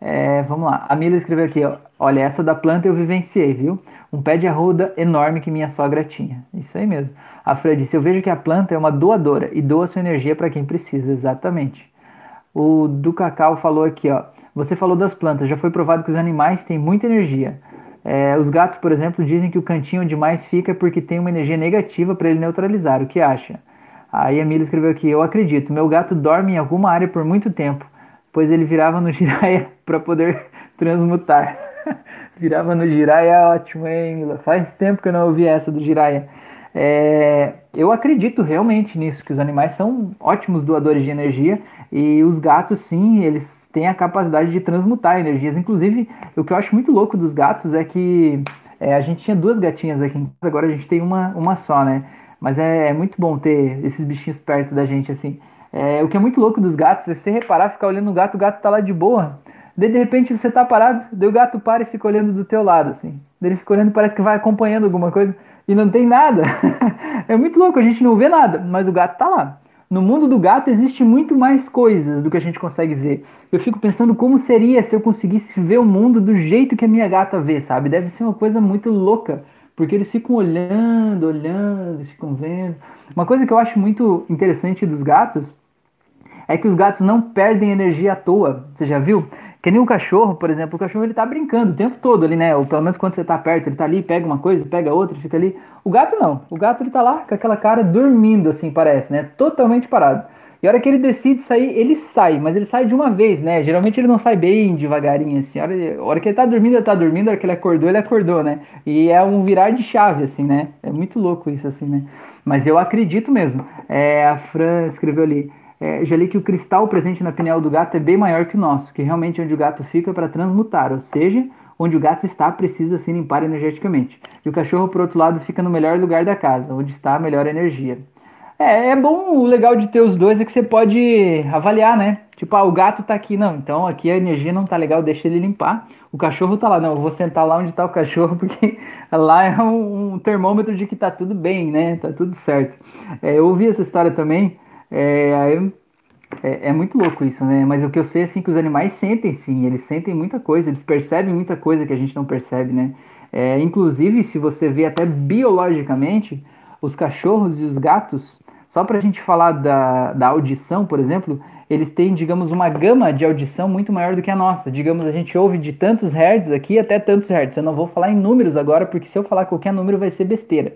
É, vamos lá, a Mila escreveu aqui, ó, olha, essa da planta eu vivenciei, viu? Um pé de arruda enorme que minha sogra tinha. Isso aí mesmo. A Fran disse, eu vejo que a planta é uma doadora e doa sua energia para quem precisa, exatamente. O do Cacau falou aqui, ó, você falou das plantas, já foi provado que os animais têm muita energia. É, os gatos, por exemplo, dizem que o cantinho onde mais fica é porque tem uma energia negativa para ele neutralizar. O que acha? Aí a Mila escreveu aqui: Eu acredito, meu gato dorme em alguma área por muito tempo, pois ele virava no giraia para poder transmutar. virava no giraia, é ótimo, hein, Mila? Faz tempo que eu não ouvi essa do giraia. É, eu acredito realmente nisso, que os animais são ótimos doadores de energia e os gatos, sim, eles têm a capacidade de transmutar energias. Inclusive, o que eu acho muito louco dos gatos é que é, a gente tinha duas gatinhas aqui em casa, agora a gente tem uma, uma só, né? Mas é, é muito bom ter esses bichinhos perto da gente, assim. É, o que é muito louco dos gatos é você reparar, ficar olhando o gato, o gato tá lá de boa. Daí, de repente, você tá parado, daí o gato para e fica olhando do teu lado, assim. Daí ele fica olhando, parece que vai acompanhando alguma coisa e não tem nada. é muito louco, a gente não vê nada, mas o gato tá lá. No mundo do gato existe muito mais coisas do que a gente consegue ver. Eu fico pensando como seria se eu conseguisse ver o mundo do jeito que a minha gata vê, sabe? Deve ser uma coisa muito louca, porque eles ficam olhando, olhando, eles ficam vendo. Uma coisa que eu acho muito interessante dos gatos é que os gatos não perdem energia à toa. Você já viu? Que nem o cachorro, por exemplo, o cachorro ele tá brincando o tempo todo ali, né? Ou pelo menos quando você tá perto, ele tá ali, pega uma coisa, pega outra, fica ali. O gato não. O gato ele tá lá com aquela cara dormindo, assim, parece, né? Totalmente parado. E a hora que ele decide sair, ele sai, mas ele sai de uma vez, né? Geralmente ele não sai bem devagarinho, assim. A hora, a hora que ele tá dormindo, ele tá dormindo, a hora que ele acordou, ele acordou, né? E é um virar de chave, assim, né? É muito louco isso, assim, né? Mas eu acredito mesmo. É, a Fran escreveu ali é, já li que o cristal presente na pineal do gato é bem maior que o nosso, que realmente onde o gato fica para transmutar, ou seja, onde o gato está precisa se limpar energeticamente. E o cachorro, por outro lado, fica no melhor lugar da casa, onde está a melhor energia. É, é bom, o legal de ter os dois é que você pode avaliar, né? Tipo, ah, o gato tá aqui, não, então aqui a energia não tá legal, deixa ele limpar. O cachorro tá lá, não, eu vou sentar lá onde tá o cachorro, porque lá é um, um termômetro de que tá tudo bem, né? Tá tudo certo. É, eu ouvi essa história também é, é, é, muito louco isso, né? Mas o que eu sei assim que os animais sentem sim, eles sentem muita coisa, eles percebem muita coisa que a gente não percebe, né? É, inclusive, se você vê até biologicamente, os cachorros e os gatos Só para a gente falar da, da audição, por exemplo, eles têm, digamos, uma gama de audição muito maior do que a nossa. Digamos, a gente ouve de tantos hertz aqui até tantos hertz. Eu não vou falar em números agora, porque se eu falar qualquer número vai ser besteira.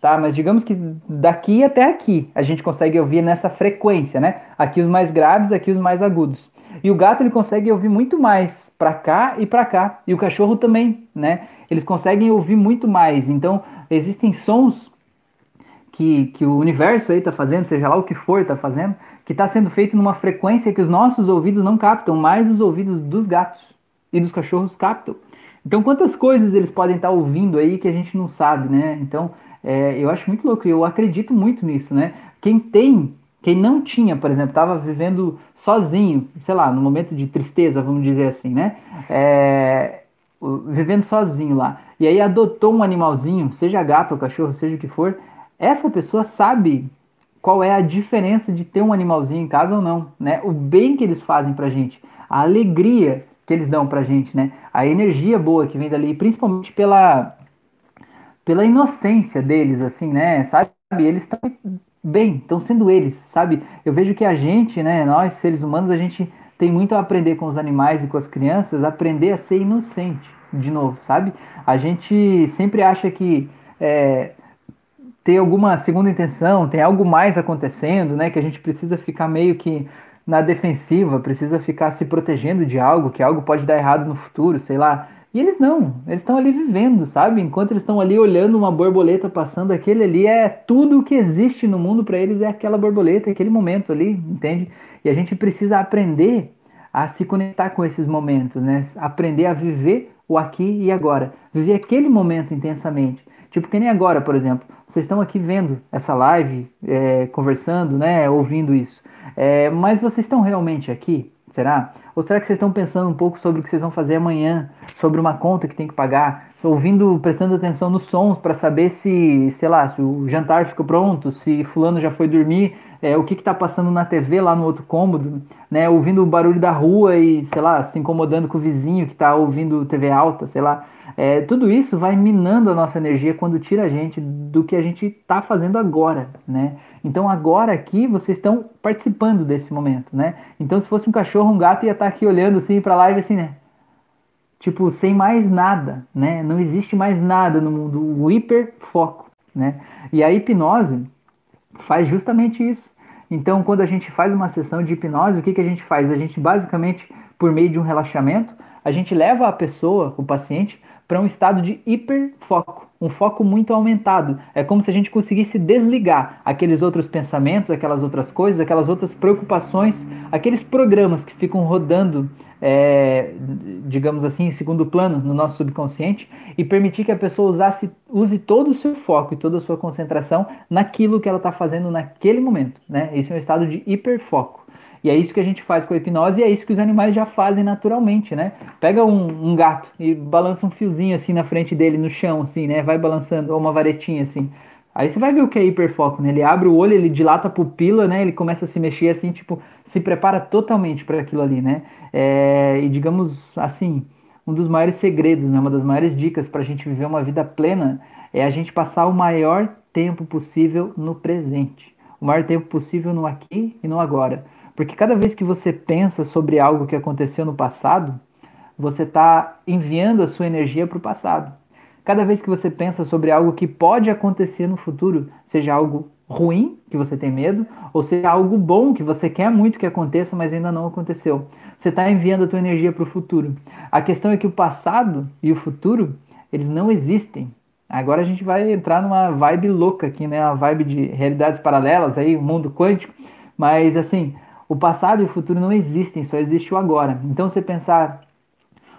Tá, mas digamos que daqui até aqui a gente consegue ouvir nessa frequência, né? Aqui os mais graves, aqui os mais agudos. E o gato ele consegue ouvir muito mais para cá e para cá. E o cachorro também, né? Eles conseguem ouvir muito mais. Então, existem sons que, que o universo aí está fazendo, seja lá o que for está fazendo, que está sendo feito numa frequência que os nossos ouvidos não captam, mas os ouvidos dos gatos e dos cachorros captam. Então, quantas coisas eles podem estar tá ouvindo aí que a gente não sabe, né? Então, é, eu acho muito louco, eu acredito muito nisso, né? Quem tem, quem não tinha, por exemplo, estava vivendo sozinho, sei lá, no momento de tristeza, vamos dizer assim, né? É, vivendo sozinho lá, e aí adotou um animalzinho, seja gato ou cachorro, seja o que for, essa pessoa sabe qual é a diferença de ter um animalzinho em casa ou não, né? O bem que eles fazem pra gente, a alegria que eles dão pra gente, né? A energia boa que vem dali, principalmente pela pela inocência deles, assim, né? Sabe? Eles estão bem, estão sendo eles, sabe? Eu vejo que a gente, né, nós seres humanos, a gente tem muito a aprender com os animais e com as crianças, aprender a ser inocente, de novo, sabe? A gente sempre acha que é, ter alguma segunda intenção, tem algo mais acontecendo, né? Que a gente precisa ficar meio que na defensiva, precisa ficar se protegendo de algo, que algo pode dar errado no futuro, sei lá. E eles não, eles estão ali vivendo, sabe? Enquanto eles estão ali olhando uma borboleta passando, aquele ali é tudo o que existe no mundo para eles é aquela borboleta, aquele momento ali, entende? E a gente precisa aprender a se conectar com esses momentos, né? Aprender a viver o aqui e agora, viver aquele momento intensamente. Tipo, que nem agora, por exemplo, vocês estão aqui vendo essa live, é, conversando, né, ouvindo isso. É, mas vocês estão realmente aqui? Será? Ou será que vocês estão pensando um pouco sobre o que vocês vão fazer amanhã, sobre uma conta que tem que pagar, ouvindo, prestando atenção nos sons para saber se, sei lá, se o jantar ficou pronto, se fulano já foi dormir, é, o que está passando na TV lá no outro cômodo, né? Ouvindo o barulho da rua e, sei lá, se incomodando com o vizinho que está ouvindo TV alta, sei lá. É, tudo isso vai minando a nossa energia quando tira a gente do que a gente está fazendo agora, né? Então agora aqui vocês estão participando desse momento, né? Então se fosse um cachorro, um gato ia estar tá aqui olhando assim para a live assim, né? Tipo, sem mais nada, né? Não existe mais nada no mundo, o hiperfoco, né? E a hipnose faz justamente isso. Então, quando a gente faz uma sessão de hipnose, o que, que a gente faz? A gente basicamente, por meio de um relaxamento, a gente leva a pessoa, o paciente, para um estado de hiperfoco, um foco muito aumentado. É como se a gente conseguisse desligar aqueles outros pensamentos, aquelas outras coisas, aquelas outras preocupações, aqueles programas que ficam rodando, é, digamos assim, em segundo plano no nosso subconsciente e permitir que a pessoa usasse, use todo o seu foco e toda a sua concentração naquilo que ela está fazendo naquele momento. Né? Isso é um estado de hiperfoco. E é isso que a gente faz com a hipnose e é isso que os animais já fazem naturalmente, né? Pega um, um, gato e balança um fiozinho assim na frente dele, no chão, assim, né? Vai balançando, ou uma varetinha assim. Aí você vai ver o que é hiperfoco, né? Ele abre o olho, ele dilata a pupila, né? Ele começa a se mexer assim, tipo, se prepara totalmente para aquilo ali, né? É, e digamos assim, um dos maiores segredos, né? Uma das maiores dicas para a gente viver uma vida plena é a gente passar o maior tempo possível no presente. O maior tempo possível no aqui e no agora. Porque cada vez que você pensa sobre algo que aconteceu no passado, você está enviando a sua energia para o passado. Cada vez que você pensa sobre algo que pode acontecer no futuro, seja algo ruim, que você tem medo, ou seja algo bom, que você quer muito que aconteça, mas ainda não aconteceu, você está enviando a tua energia para o futuro. A questão é que o passado e o futuro, eles não existem. Agora a gente vai entrar numa vibe louca aqui, né? Uma vibe de realidades paralelas aí, o mundo quântico. Mas assim, o passado e o futuro não existem, só existe o agora. Então você pensar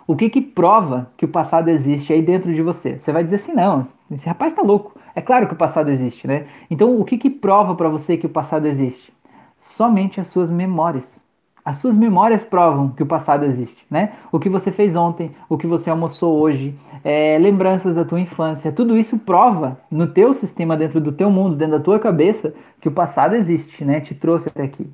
o que que prova que o passado existe aí dentro de você? Você vai dizer assim, não, esse rapaz está louco. É claro que o passado existe, né? Então o que que prova para você que o passado existe? Somente as suas memórias. As suas memórias provam que o passado existe, né? O que você fez ontem, o que você almoçou hoje, é, lembranças da tua infância, tudo isso prova no teu sistema, dentro do teu mundo, dentro da tua cabeça, que o passado existe, né? Te trouxe até aqui.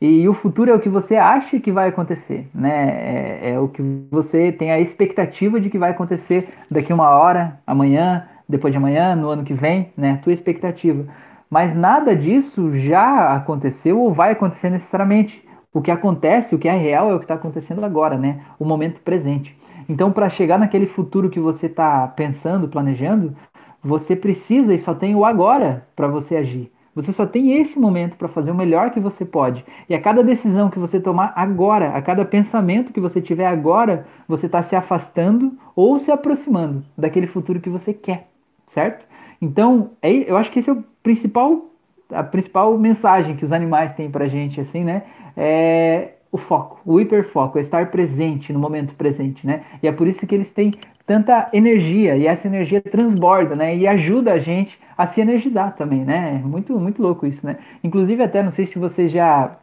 E o futuro é o que você acha que vai acontecer, né? É, é, o que você tem a expectativa de que vai acontecer daqui uma hora, amanhã, depois de amanhã, no ano que vem, né? A tua expectativa. mas nada disso já aconteceu ou vai acontecer necessariamente. O que acontece, o que é real é o que está acontecendo agora, né? O momento presente. Então, para chegar naquele futuro que você está pensando, planejando, você precisa e só tem o agora para você agir. Você só tem esse momento para fazer o melhor que você pode. E a cada decisão que você tomar agora, a cada pensamento que você tiver agora, você está se afastando ou se aproximando daquele futuro que você quer, certo? Então, é, eu acho que esse é o principal, a principal mensagem que os animais têm para gente, assim, né? É o foco, o hiperfoco, é estar presente no momento presente, né? E é por isso que eles têm tanta energia e essa energia transborda, né? E ajuda a gente a se energizar também, né? Muito, muito louco isso, né? Inclusive até não sei se vocês já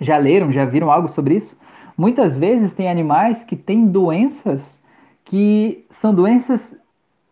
já leram, já viram algo sobre isso. Muitas vezes tem animais que têm doenças que são doenças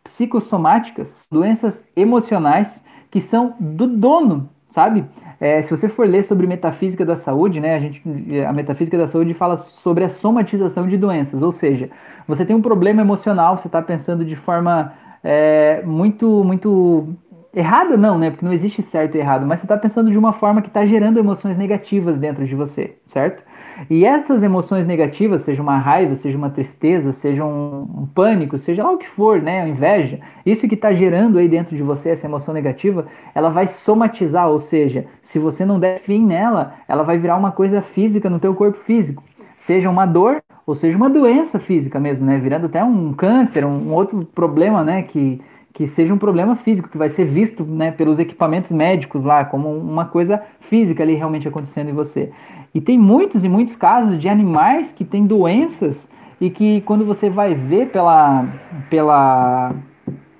psicossomáticas, doenças emocionais que são do dono, sabe? É, se você for ler sobre metafísica da saúde, né, a, gente, a metafísica da saúde fala sobre a somatização de doenças, ou seja, você tem um problema emocional, você está pensando de forma é, muito, muito errada, não, né? Porque não existe certo e errado, mas você está pensando de uma forma que está gerando emoções negativas dentro de você, certo? E essas emoções negativas, seja uma raiva, seja uma tristeza, seja um, um pânico, seja lá o que for, né, a inveja, isso que está gerando aí dentro de você, essa emoção negativa, ela vai somatizar, ou seja, se você não der fim nela, ela vai virar uma coisa física no teu corpo físico, seja uma dor ou seja uma doença física mesmo, né, virando até um câncer, um, um outro problema, né, que que seja um problema físico, que vai ser visto né, pelos equipamentos médicos lá, como uma coisa física ali realmente acontecendo em você. E tem muitos e muitos casos de animais que têm doenças e que quando você vai ver pela, pela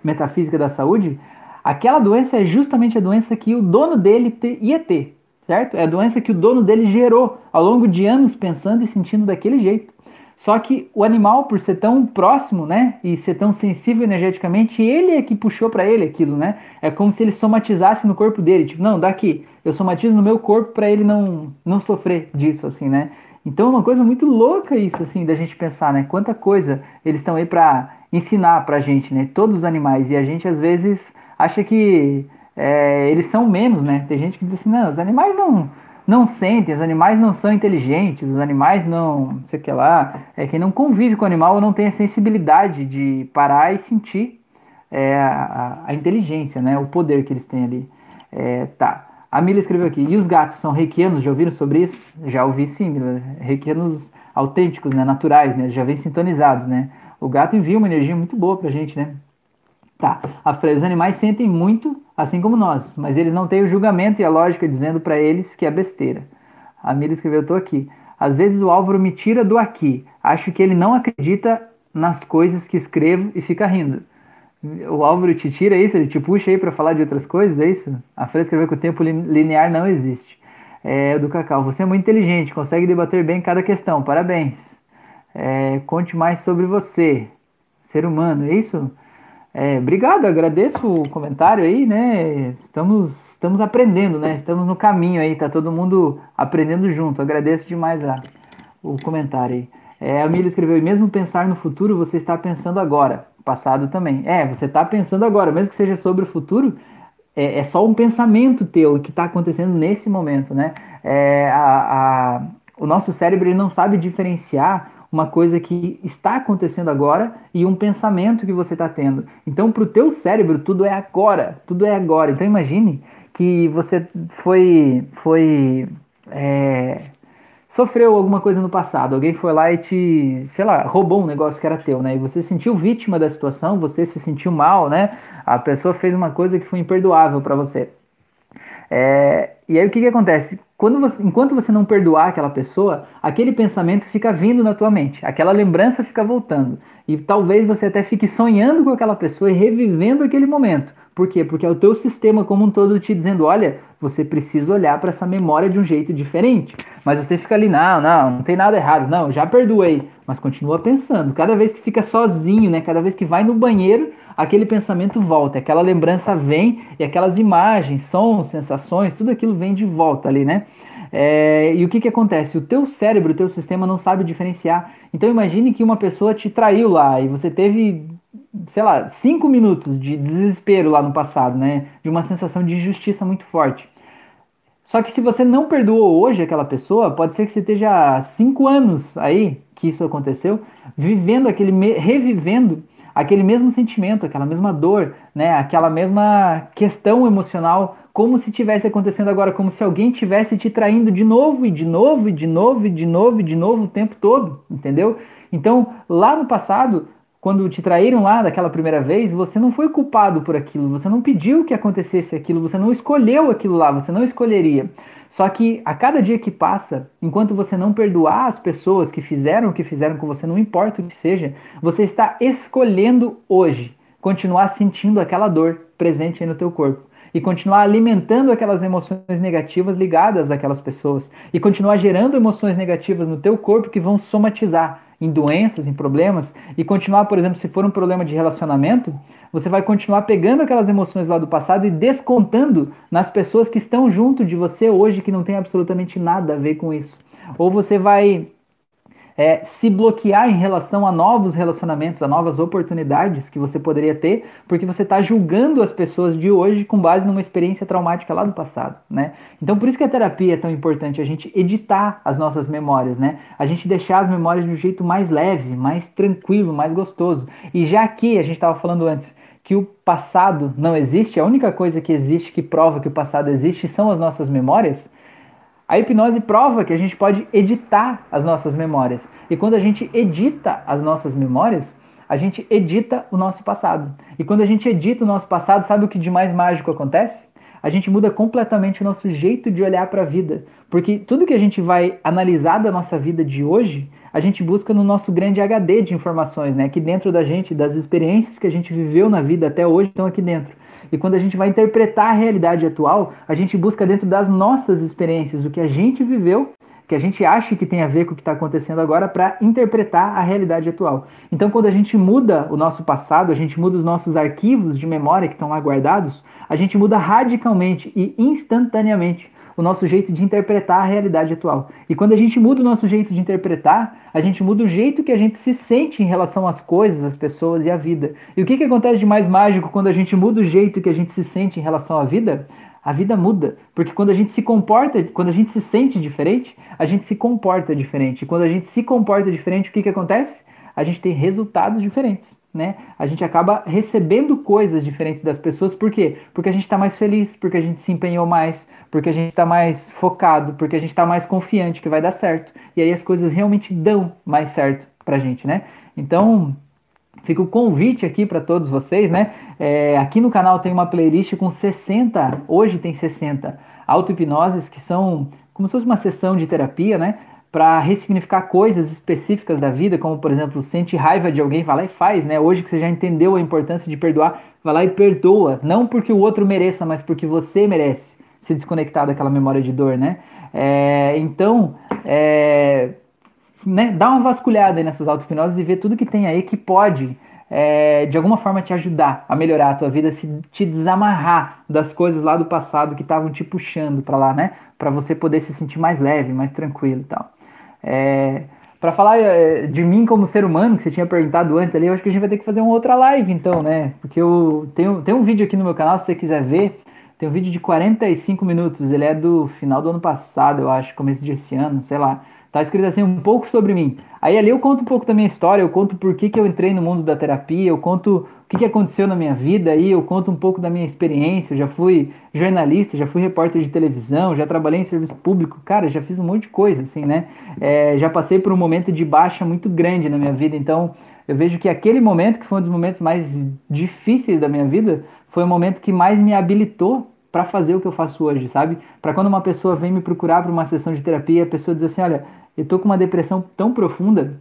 metafísica da saúde, aquela doença é justamente a doença que o dono dele te, ia ter, certo? É a doença que o dono dele gerou ao longo de anos pensando e sentindo daquele jeito. Só que o animal, por ser tão próximo, né, e ser tão sensível energeticamente, ele é que puxou para ele aquilo, né? É como se ele somatizasse no corpo dele, tipo, não, daqui, eu somatizo no meu corpo para ele não não sofrer disso assim, né? Então é uma coisa muito louca isso assim da gente pensar, né? Quanta coisa eles estão aí para ensinar pra gente, né? Todos os animais e a gente às vezes acha que é, eles são menos, né? Tem gente que diz assim, não, os animais não não sentem, os animais não são inteligentes, os animais não, sei o que lá, é quem não convive com o animal não tem a sensibilidade de parar e sentir é, a, a, inteligência, né, o poder que eles têm ali. É, tá. A Mila escreveu aqui, e os gatos são reikianos, já ouviram sobre isso? Já ouvi sim, Mila. Reikianos autênticos, né, naturais, né, já vêm sintonizados, né. O gato envia uma energia muito boa pra gente, né. Tá, a Freire, os animais sentem muito assim como nós, mas eles não têm o julgamento e a lógica dizendo para eles que é besteira. A Mila escreveu, eu tô aqui. Às vezes o Álvaro me tira do aqui. Acho que ele não acredita nas coisas que escrevo e fica rindo. O Álvaro te tira isso? Ele te puxa aí para falar de outras coisas, é isso? A Fran escreveu que o tempo linear não existe. É, do Cacau, você é muito inteligente, consegue debater bem cada questão, parabéns. É, conte mais sobre você, ser humano, é isso? É, obrigado, agradeço o comentário aí, né? Estamos, estamos aprendendo, né? Estamos no caminho aí, tá todo mundo aprendendo junto. Agradeço demais a, o comentário aí. É, a Mila escreveu, e mesmo pensar no futuro, você está pensando agora. Passado também. É, você está pensando agora, mesmo que seja sobre o futuro, é, é só um pensamento teu que está acontecendo nesse momento, né? É, a, a, o nosso cérebro ele não sabe diferenciar uma coisa que está acontecendo agora e um pensamento que você está tendo. Então, para o teu cérebro, tudo é agora, tudo é agora. Então, imagine que você foi, foi é, sofreu alguma coisa no passado, alguém foi lá e te, sei lá, roubou um negócio que era teu, né? E você se sentiu vítima da situação, você se sentiu mal, né? A pessoa fez uma coisa que foi imperdoável para você. É, e aí o que, que acontece? Quando você, enquanto você não perdoar aquela pessoa, aquele pensamento fica vindo na tua mente, aquela lembrança fica voltando. E talvez você até fique sonhando com aquela pessoa e revivendo aquele momento. Por quê? Porque é o teu sistema como um todo te dizendo, olha, você precisa olhar para essa memória de um jeito diferente. Mas você fica ali, não, não, não tem nada errado, não, já perdoei. Mas continua pensando. Cada vez que fica sozinho, né? Cada vez que vai no banheiro, aquele pensamento volta, aquela lembrança vem e aquelas imagens, sons, sensações, tudo aquilo vem de volta ali, né? É, e o que, que acontece? O teu cérebro, o teu sistema não sabe diferenciar. Então imagine que uma pessoa te traiu lá e você teve sei lá, cinco minutos de desespero lá no passado, né? De uma sensação de injustiça muito forte. Só que se você não perdoou hoje aquela pessoa, pode ser que você esteja há cinco anos aí que isso aconteceu, vivendo aquele, revivendo aquele mesmo sentimento, aquela mesma dor, né? Aquela mesma questão emocional, como se tivesse acontecendo agora, como se alguém tivesse te traindo de novo e de novo e de novo e de novo e de novo o tempo todo, entendeu? Então, lá no passado, quando te traíram lá daquela primeira vez, você não foi culpado por aquilo, você não pediu que acontecesse aquilo, você não escolheu aquilo lá, você não escolheria. Só que a cada dia que passa, enquanto você não perdoar as pessoas que fizeram o que fizeram com você, não importa o que seja, você está escolhendo hoje continuar sentindo aquela dor presente aí no teu corpo e continuar alimentando aquelas emoções negativas ligadas àquelas pessoas e continuar gerando emoções negativas no teu corpo que vão somatizar em doenças, em problemas, e continuar, por exemplo, se for um problema de relacionamento, você vai continuar pegando aquelas emoções lá do passado e descontando nas pessoas que estão junto de você hoje que não tem absolutamente nada a ver com isso. Ou você vai é, se bloquear em relação a novos relacionamentos, a novas oportunidades que você poderia ter, porque você está julgando as pessoas de hoje com base numa experiência traumática lá do passado, né? Então por isso que a terapia é tão importante, a gente editar as nossas memórias, né? A gente deixar as memórias de um jeito mais leve, mais tranquilo, mais gostoso. E já que a gente estava falando antes que o passado não existe, a única coisa que existe que prova que o passado existe são as nossas memórias, a hipnose prova que a gente pode editar as nossas memórias. E quando a gente edita as nossas memórias, a gente edita o nosso passado. E quando a gente edita o nosso passado, sabe o que de mais mágico acontece? A gente muda completamente o nosso jeito de olhar para a vida. Porque tudo que a gente vai analisar da nossa vida de hoje, a gente busca no nosso grande HD de informações, né? Aqui dentro da gente, das experiências que a gente viveu na vida até hoje, estão aqui dentro. E quando a gente vai interpretar a realidade atual, a gente busca dentro das nossas experiências, o que a gente viveu, que a gente acha que tem a ver com o que está acontecendo agora, para interpretar a realidade atual. Então, quando a gente muda o nosso passado, a gente muda os nossos arquivos de memória que estão lá guardados, a gente muda radicalmente e instantaneamente o nosso jeito de interpretar a realidade atual. E quando a gente muda o nosso jeito de interpretar, a gente muda o jeito que a gente se sente em relação às coisas, às pessoas e à vida. E o que, que acontece de mais mágico quando a gente muda o jeito que a gente se sente em relação à vida? A vida muda, porque quando a gente se comporta, quando a gente se sente diferente, a gente se comporta diferente. E quando a gente se comporta diferente, o que, que acontece? A gente tem resultados diferentes né? A gente acaba recebendo coisas diferentes das pessoas, por quê? Porque a gente está mais feliz, porque a gente se empenhou mais, porque a gente está mais focado, porque a gente está mais confiante que vai dar certo. E aí as coisas realmente dão mais certo pra gente, né? Então, fica o convite aqui para todos vocês, né? É, aqui no canal tem uma playlist com 60, hoje tem 60 auto-hipnoses que são como se fosse uma sessão de terapia, né? Para ressignificar coisas específicas da vida, como por exemplo, sente raiva de alguém, vai lá e faz, né? Hoje que você já entendeu a importância de perdoar, vai lá e perdoa, não porque o outro mereça, mas porque você merece se desconectar daquela memória de dor, né? É, então, é, né, dá uma vasculhada nessas auto-hipnoses e vê tudo que tem aí que pode é, de alguma forma te ajudar a melhorar a tua vida, se te desamarrar das coisas lá do passado que estavam te puxando para lá, né? Para você poder se sentir mais leve, mais tranquilo e tal. É, para falar é, de mim como ser humano, que você tinha perguntado antes ali, eu acho que a gente vai ter que fazer uma outra live então, né? Porque eu tenho, tem um vídeo aqui no meu canal, se você quiser ver, tem um vídeo de 45 minutos, ele é do final do ano passado, eu acho, começo desse ano, sei lá. Tá escrito assim, um pouco sobre mim. Aí ali eu conto um pouco da minha história, eu conto por que, que eu entrei no mundo da terapia, eu conto que, que aconteceu na minha vida, aí eu conto um pouco da minha experiência, eu já fui jornalista, já fui repórter de televisão, já trabalhei em serviço público, cara, já fiz um monte de coisa, assim, né? É, já passei por um momento de baixa muito grande na minha vida, então eu vejo que aquele momento, que foi um dos momentos mais difíceis da minha vida, foi o momento que mais me habilitou para fazer o que eu faço hoje, sabe? Para quando uma pessoa vem me procurar para uma sessão de terapia, a pessoa diz assim: olha, eu tô com uma depressão tão profunda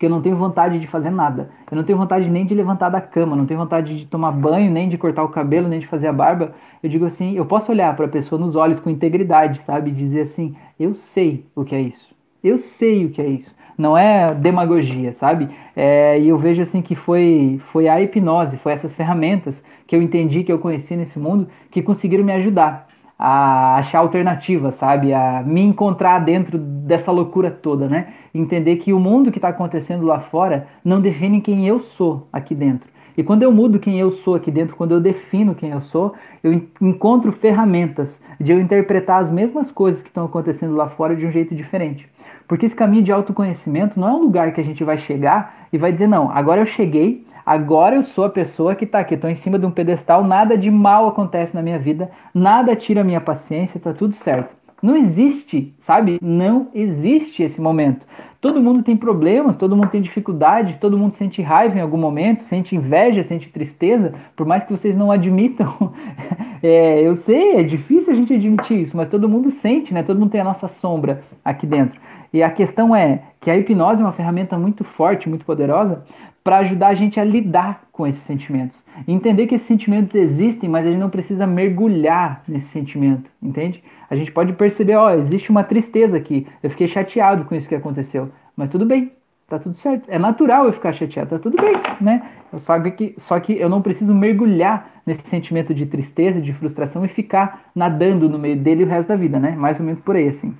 que eu não tenho vontade de fazer nada. Eu não tenho vontade nem de levantar da cama, não tenho vontade de tomar banho, nem de cortar o cabelo, nem de fazer a barba. Eu digo assim, eu posso olhar para a pessoa nos olhos com integridade, sabe? Dizer assim, eu sei o que é isso. Eu sei o que é isso. Não é demagogia, sabe? É, e eu vejo assim que foi, foi a hipnose, foi essas ferramentas que eu entendi, que eu conheci nesse mundo, que conseguiram me ajudar a achar alternativas, sabe? A me encontrar dentro dessa loucura toda, né? Entender que o mundo que está acontecendo lá fora não define quem eu sou aqui dentro. E quando eu mudo quem eu sou aqui dentro, quando eu defino quem eu sou, eu encontro ferramentas de eu interpretar as mesmas coisas que estão acontecendo lá fora de um jeito diferente. Porque esse caminho de autoconhecimento não é um lugar que a gente vai chegar e vai dizer, não, agora eu cheguei, agora eu sou a pessoa que está aqui, estou em cima de um pedestal, nada de mal acontece na minha vida, nada tira a minha paciência, está tudo certo. Não existe, sabe? Não existe esse momento. Todo mundo tem problemas, todo mundo tem dificuldades, todo mundo sente raiva em algum momento, sente inveja, sente tristeza, por mais que vocês não admitam. É, eu sei, é difícil a gente admitir isso, mas todo mundo sente, né? Todo mundo tem a nossa sombra aqui dentro. E a questão é que a hipnose é uma ferramenta muito forte, muito poderosa, para ajudar a gente a lidar com esses sentimentos. entender que esses sentimentos existem, mas a gente não precisa mergulhar nesse sentimento, entende? A gente pode perceber, ó, existe uma tristeza aqui. Eu fiquei chateado com isso que aconteceu, mas tudo bem, tá tudo certo. É natural eu ficar chateado, tá tudo bem, né? Só que, só que eu não preciso mergulhar nesse sentimento de tristeza, de frustração e ficar nadando no meio dele o resto da vida, né? Mais ou menos por aí, assim.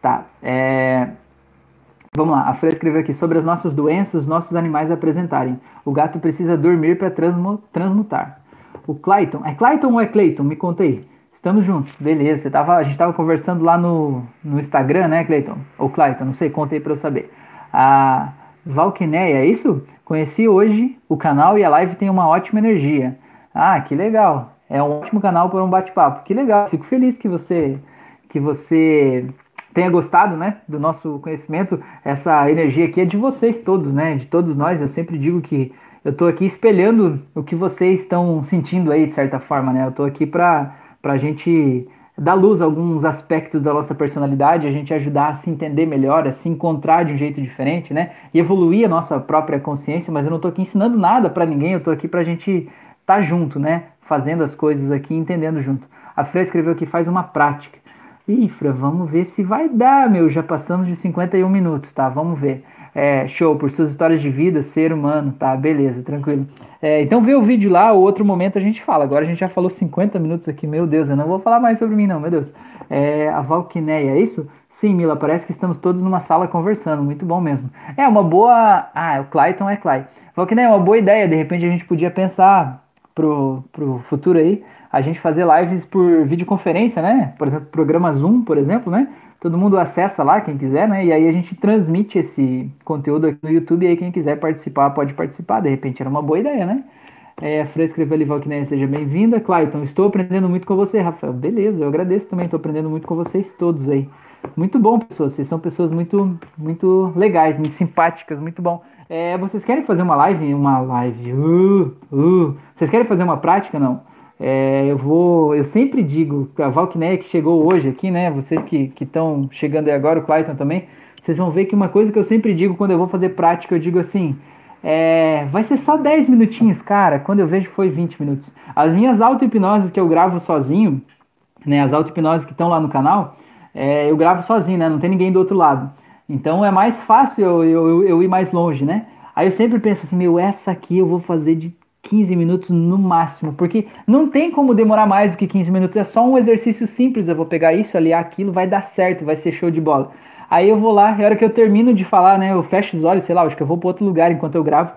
Tá, é... Vamos lá, a Freira escreveu aqui sobre as nossas doenças, nossos animais apresentarem. O gato precisa dormir para transmutar. O Clayton, é Clayton ou é Clayton? Me conta aí. Estamos juntos, beleza. Você tava, a gente estava conversando lá no, no Instagram, né, Clayton? Ou Clayton, não sei, conta aí para eu saber. A Valquineia, é isso? Conheci hoje o canal e a live tem uma ótima energia. Ah, que legal. É um ótimo canal para um bate-papo. Que legal. Fico feliz que você que você tenha gostado, né, do nosso conhecimento. Essa energia aqui é de vocês todos, né, de todos nós. Eu sempre digo que eu estou aqui espelhando o que vocês estão sentindo aí, de certa forma, né. Eu estou aqui para a gente dar luz a alguns aspectos da nossa personalidade, a gente ajudar a se entender melhor, a se encontrar de um jeito diferente, né, e evoluir a nossa própria consciência. Mas eu não estou aqui ensinando nada para ninguém. Eu estou aqui para a gente estar tá junto, né, fazendo as coisas aqui, entendendo junto. A Freya escreveu que faz uma prática. Ifra, vamos ver se vai dar, meu. Já passamos de 51 minutos, tá? Vamos ver. É, show, por suas histórias de vida, ser humano, tá? Beleza, tranquilo. É, então vê o vídeo lá, o outro momento a gente fala. Agora a gente já falou 50 minutos aqui, meu Deus, eu não vou falar mais sobre mim, não, meu Deus. É, a Valquineia, é isso? Sim, Mila, parece que estamos todos numa sala conversando, muito bom mesmo. É uma boa. Ah, o Clayton é Clay. Valquineia, é uma boa ideia, de repente a gente podia pensar pro, pro futuro aí a gente fazer lives por videoconferência, né? Por exemplo, programa Zoom, por exemplo, né? Todo mundo acessa lá, quem quiser, né? E aí a gente transmite esse conteúdo aqui no YouTube e aí quem quiser participar pode participar. De repente era uma boa ideia, né? É, Fran escreveu ali, Valquiné, seja bem-vinda. Clayton, estou aprendendo muito com você, Rafael. Beleza, eu agradeço também, estou aprendendo muito com vocês todos aí. Muito bom, pessoas. Vocês são pessoas muito, muito legais, muito simpáticas, muito bom. É, vocês querem fazer uma live? Uma live. Uh, uh. Vocês querem fazer uma prática? Não. É, eu vou, eu sempre digo, a Valkyrie que chegou hoje aqui, né? Vocês que estão chegando aí agora, o Clayton também, vocês vão ver que uma coisa que eu sempre digo quando eu vou fazer prática, eu digo assim, é, vai ser só 10 minutinhos, cara. Quando eu vejo foi 20 minutos. As minhas auto-hipnoses que eu gravo sozinho, né? As auto-hipnoses que estão lá no canal, é, eu gravo sozinho, né? Não tem ninguém do outro lado. Então é mais fácil eu, eu, eu ir mais longe, né? Aí eu sempre penso assim, meu, essa aqui eu vou fazer de 15 minutos no máximo, porque não tem como demorar mais do que 15 minutos, é só um exercício simples, eu vou pegar isso, aliar aquilo, vai dar certo, vai ser show de bola. Aí eu vou lá, e a hora que eu termino de falar, né, eu fecho os olhos, sei lá, acho que eu vou para outro lugar enquanto eu gravo.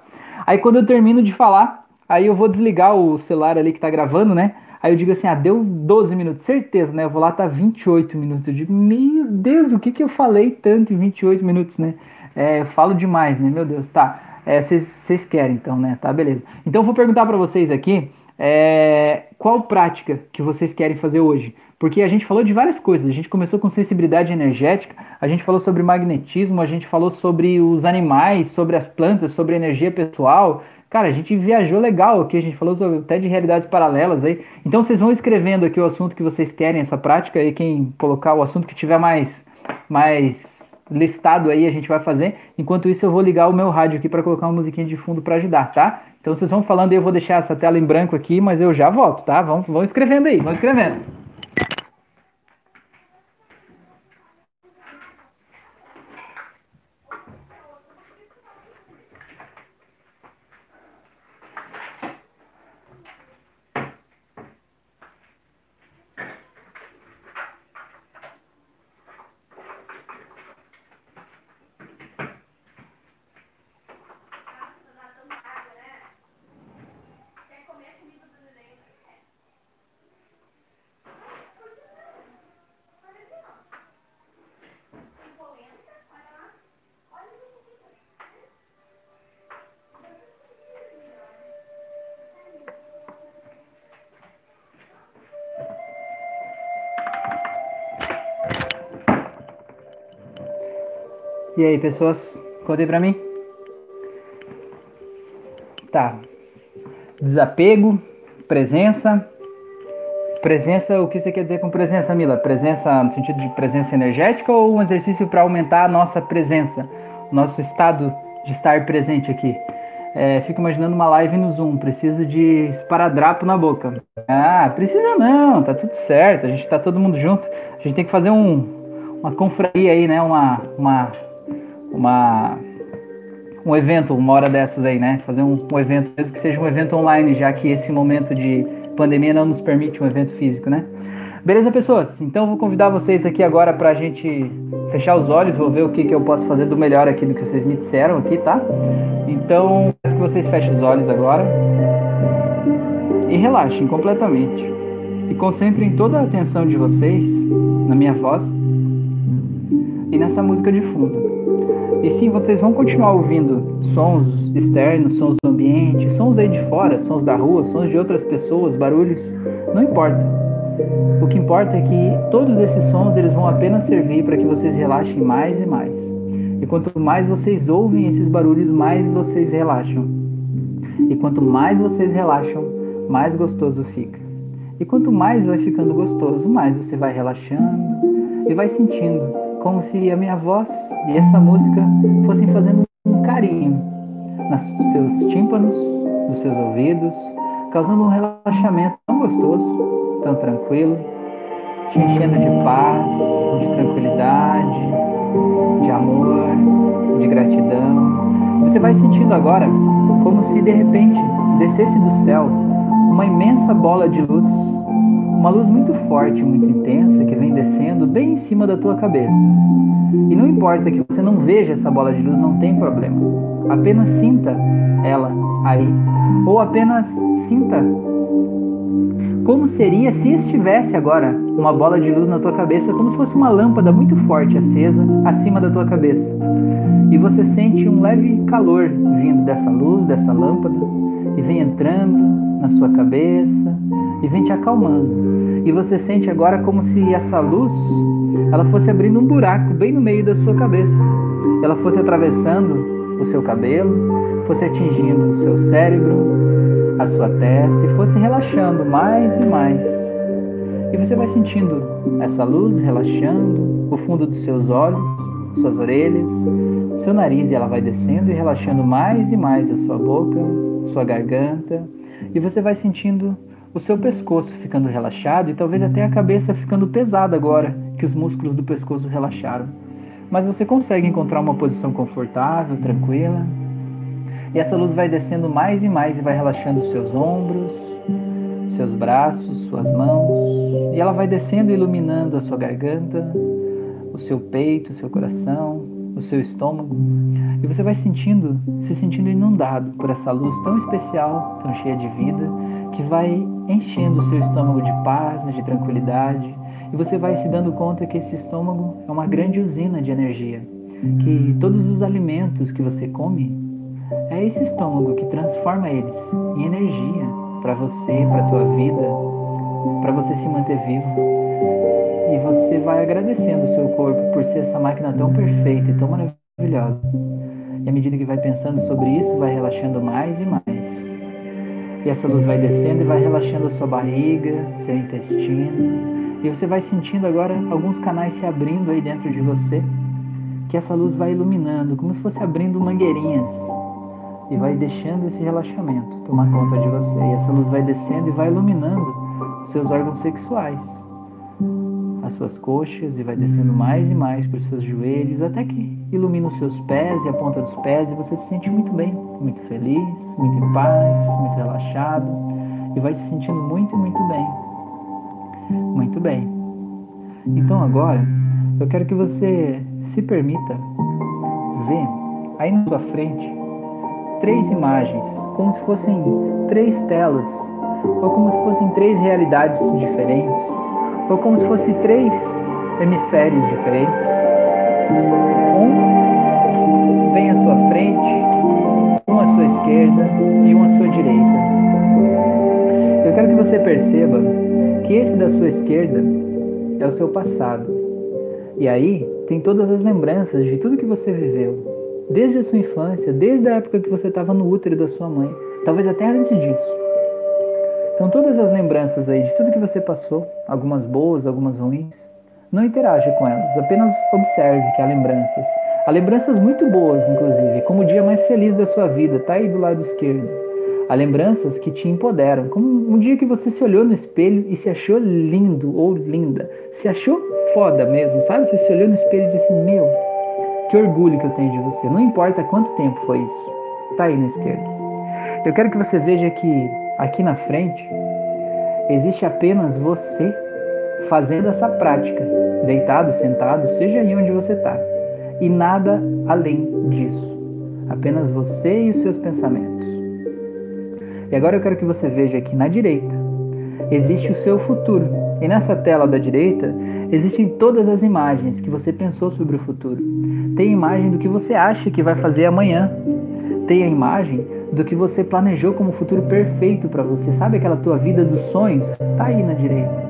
Aí quando eu termino de falar, aí eu vou desligar o celular ali que tá gravando, né? Aí eu digo assim, ah, deu 12 minutos, certeza, né? Eu vou lá, tá 28 minutos. Eu digo, meu Deus, o que que eu falei tanto em 28 minutos, né? É, eu falo demais, né? Meu Deus, tá vocês é, querem, então, né? Tá, beleza. Então, eu vou perguntar para vocês aqui é, qual prática que vocês querem fazer hoje. Porque a gente falou de várias coisas. A gente começou com sensibilidade energética, a gente falou sobre magnetismo, a gente falou sobre os animais, sobre as plantas, sobre energia pessoal. Cara, a gente viajou legal aqui, a gente falou sobre, até de realidades paralelas aí. Então vocês vão escrevendo aqui o assunto que vocês querem, essa prática, e quem colocar o assunto que tiver mais, mais listado aí a gente vai fazer. Enquanto isso, eu vou ligar o meu rádio aqui para colocar uma musiquinha de fundo para ajudar, tá? Então vocês vão falando e eu vou deixar essa tela em branco aqui, mas eu já volto, tá? Vão, vão escrevendo aí, vão escrevendo. E aí, pessoas, contem pra mim. Tá. Desapego, presença. Presença, o que você quer dizer com presença, Mila? Presença no sentido de presença energética ou um exercício para aumentar a nossa presença, nosso estado de estar presente aqui? É, fico imaginando uma live no Zoom, preciso de esparadrapo na boca. Ah, precisa não, tá tudo certo, a gente tá todo mundo junto. A gente tem que fazer um, uma confraria aí, né? Uma, uma, uma um evento, uma hora dessas aí, né? Fazer um, um, evento, mesmo que seja um evento online, já que esse momento de pandemia não nos permite um evento físico, né? Beleza, pessoas? Então vou convidar vocês aqui agora para a gente fechar os olhos, vou ver o que, que eu posso fazer do melhor aqui do que vocês me disseram aqui, tá? Então, peço que vocês fechem os olhos agora e relaxem completamente. E concentrem toda a atenção de vocês na minha voz e nessa música de fundo. E sim, vocês vão continuar ouvindo sons externos, sons do ambiente, sons aí de fora, sons da rua, sons de outras pessoas, barulhos, não importa. O que importa é que todos esses sons eles vão apenas servir para que vocês relaxem mais e mais. E quanto mais vocês ouvem esses barulhos, mais vocês relaxam. E quanto mais vocês relaxam, mais gostoso fica. E quanto mais vai ficando gostoso, mais você vai relaxando e vai sentindo como se a minha voz e essa música fossem fazendo um carinho nos seus tímpanos, nos seus ouvidos, causando um relaxamento tão gostoso, tão tranquilo, te enchendo de paz, de tranquilidade, de amor, de gratidão. Você vai sentindo agora como se de repente descesse do céu uma imensa bola de luz uma luz muito forte, muito intensa que vem descendo bem em cima da tua cabeça. E não importa que você não veja essa bola de luz, não tem problema. Apenas sinta ela aí. Ou apenas sinta como seria se estivesse agora uma bola de luz na tua cabeça, como se fosse uma lâmpada muito forte acesa acima da tua cabeça. E você sente um leve calor vindo dessa luz, dessa lâmpada, e vem entrando na sua cabeça, e vem te acalmando. E você sente agora como se essa luz ela fosse abrindo um buraco bem no meio da sua cabeça. Ela fosse atravessando o seu cabelo, fosse atingindo o seu cérebro, a sua testa e fosse relaxando mais e mais. E você vai sentindo essa luz relaxando o fundo dos seus olhos, suas orelhas, seu nariz e ela vai descendo e relaxando mais e mais a sua boca, sua garganta, e você vai sentindo o seu pescoço ficando relaxado e talvez até a cabeça ficando pesada agora que os músculos do pescoço relaxaram. Mas você consegue encontrar uma posição confortável, tranquila. E essa luz vai descendo mais e mais e vai relaxando os seus ombros, seus braços, suas mãos. E ela vai descendo e iluminando a sua garganta, o seu peito, o seu coração, o seu estômago. E você vai sentindo, se sentindo inundado por essa luz tão especial, tão cheia de vida, que vai enchendo o seu estômago de paz, de tranquilidade, e você vai se dando conta que esse estômago é uma grande usina de energia, que todos os alimentos que você come é esse estômago que transforma eles em energia para você, para tua vida, para você se manter vivo. E você vai agradecendo o seu corpo por ser essa máquina tão perfeita e tão maravilhosa. E à medida que vai pensando sobre isso, vai relaxando mais e mais. E essa luz vai descendo e vai relaxando a sua barriga, seu intestino. E você vai sentindo agora alguns canais se abrindo aí dentro de você, que essa luz vai iluminando, como se fosse abrindo mangueirinhas. E vai deixando esse relaxamento tomar conta de você. E essa luz vai descendo e vai iluminando seus órgãos sexuais as suas coxas e vai descendo mais e mais por seus joelhos, até que ilumina os seus pés e a ponta dos pés e você se sente muito bem, muito feliz, muito em paz, muito relaxado e vai se sentindo muito, muito bem. Muito bem. Então agora eu quero que você se permita ver aí na sua frente três imagens, como se fossem três telas, ou como se fossem três realidades diferentes ou como se fossem três hemisférios diferentes. Um bem à sua frente, um à sua esquerda e um à sua direita. Eu quero que você perceba que esse da sua esquerda é o seu passado. E aí tem todas as lembranças de tudo que você viveu, desde a sua infância, desde a época que você estava no útero da sua mãe, talvez até antes disso. Então, todas as lembranças aí de tudo que você passou, algumas boas, algumas ruins, não interaja com elas, apenas observe que há lembranças. Há lembranças muito boas, inclusive, como o dia mais feliz da sua vida, está aí do lado esquerdo. Há lembranças que te empoderam, como um dia que você se olhou no espelho e se achou lindo ou linda, se achou foda mesmo, sabe? Você se olhou no espelho e disse: Meu, que orgulho que eu tenho de você. Não importa quanto tempo foi isso, está aí na esquerda. Eu quero que você veja que Aqui na frente existe apenas você fazendo essa prática, deitado, sentado, seja aí onde você está, e nada além disso. Apenas você e os seus pensamentos. E agora eu quero que você veja aqui na direita existe o seu futuro. E nessa tela da direita existem todas as imagens que você pensou sobre o futuro. Tem imagem do que você acha que vai fazer amanhã. Tem a imagem do que você planejou como futuro perfeito para você. Sabe aquela tua vida dos sonhos? Tá aí na direita.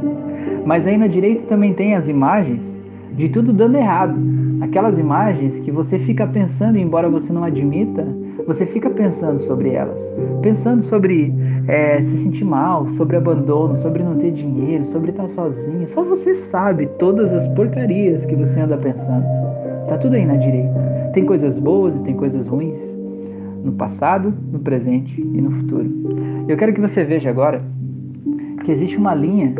Mas aí na direita também tem as imagens de tudo dando errado. Aquelas imagens que você fica pensando, embora você não admita, você fica pensando sobre elas. Pensando sobre é, se sentir mal, sobre abandono, sobre não ter dinheiro, sobre estar sozinho. Só você sabe todas as porcarias que você anda pensando. Tá tudo aí na direita. Tem coisas boas e tem coisas ruins no passado, no presente e no futuro. Eu quero que você veja agora que existe uma linha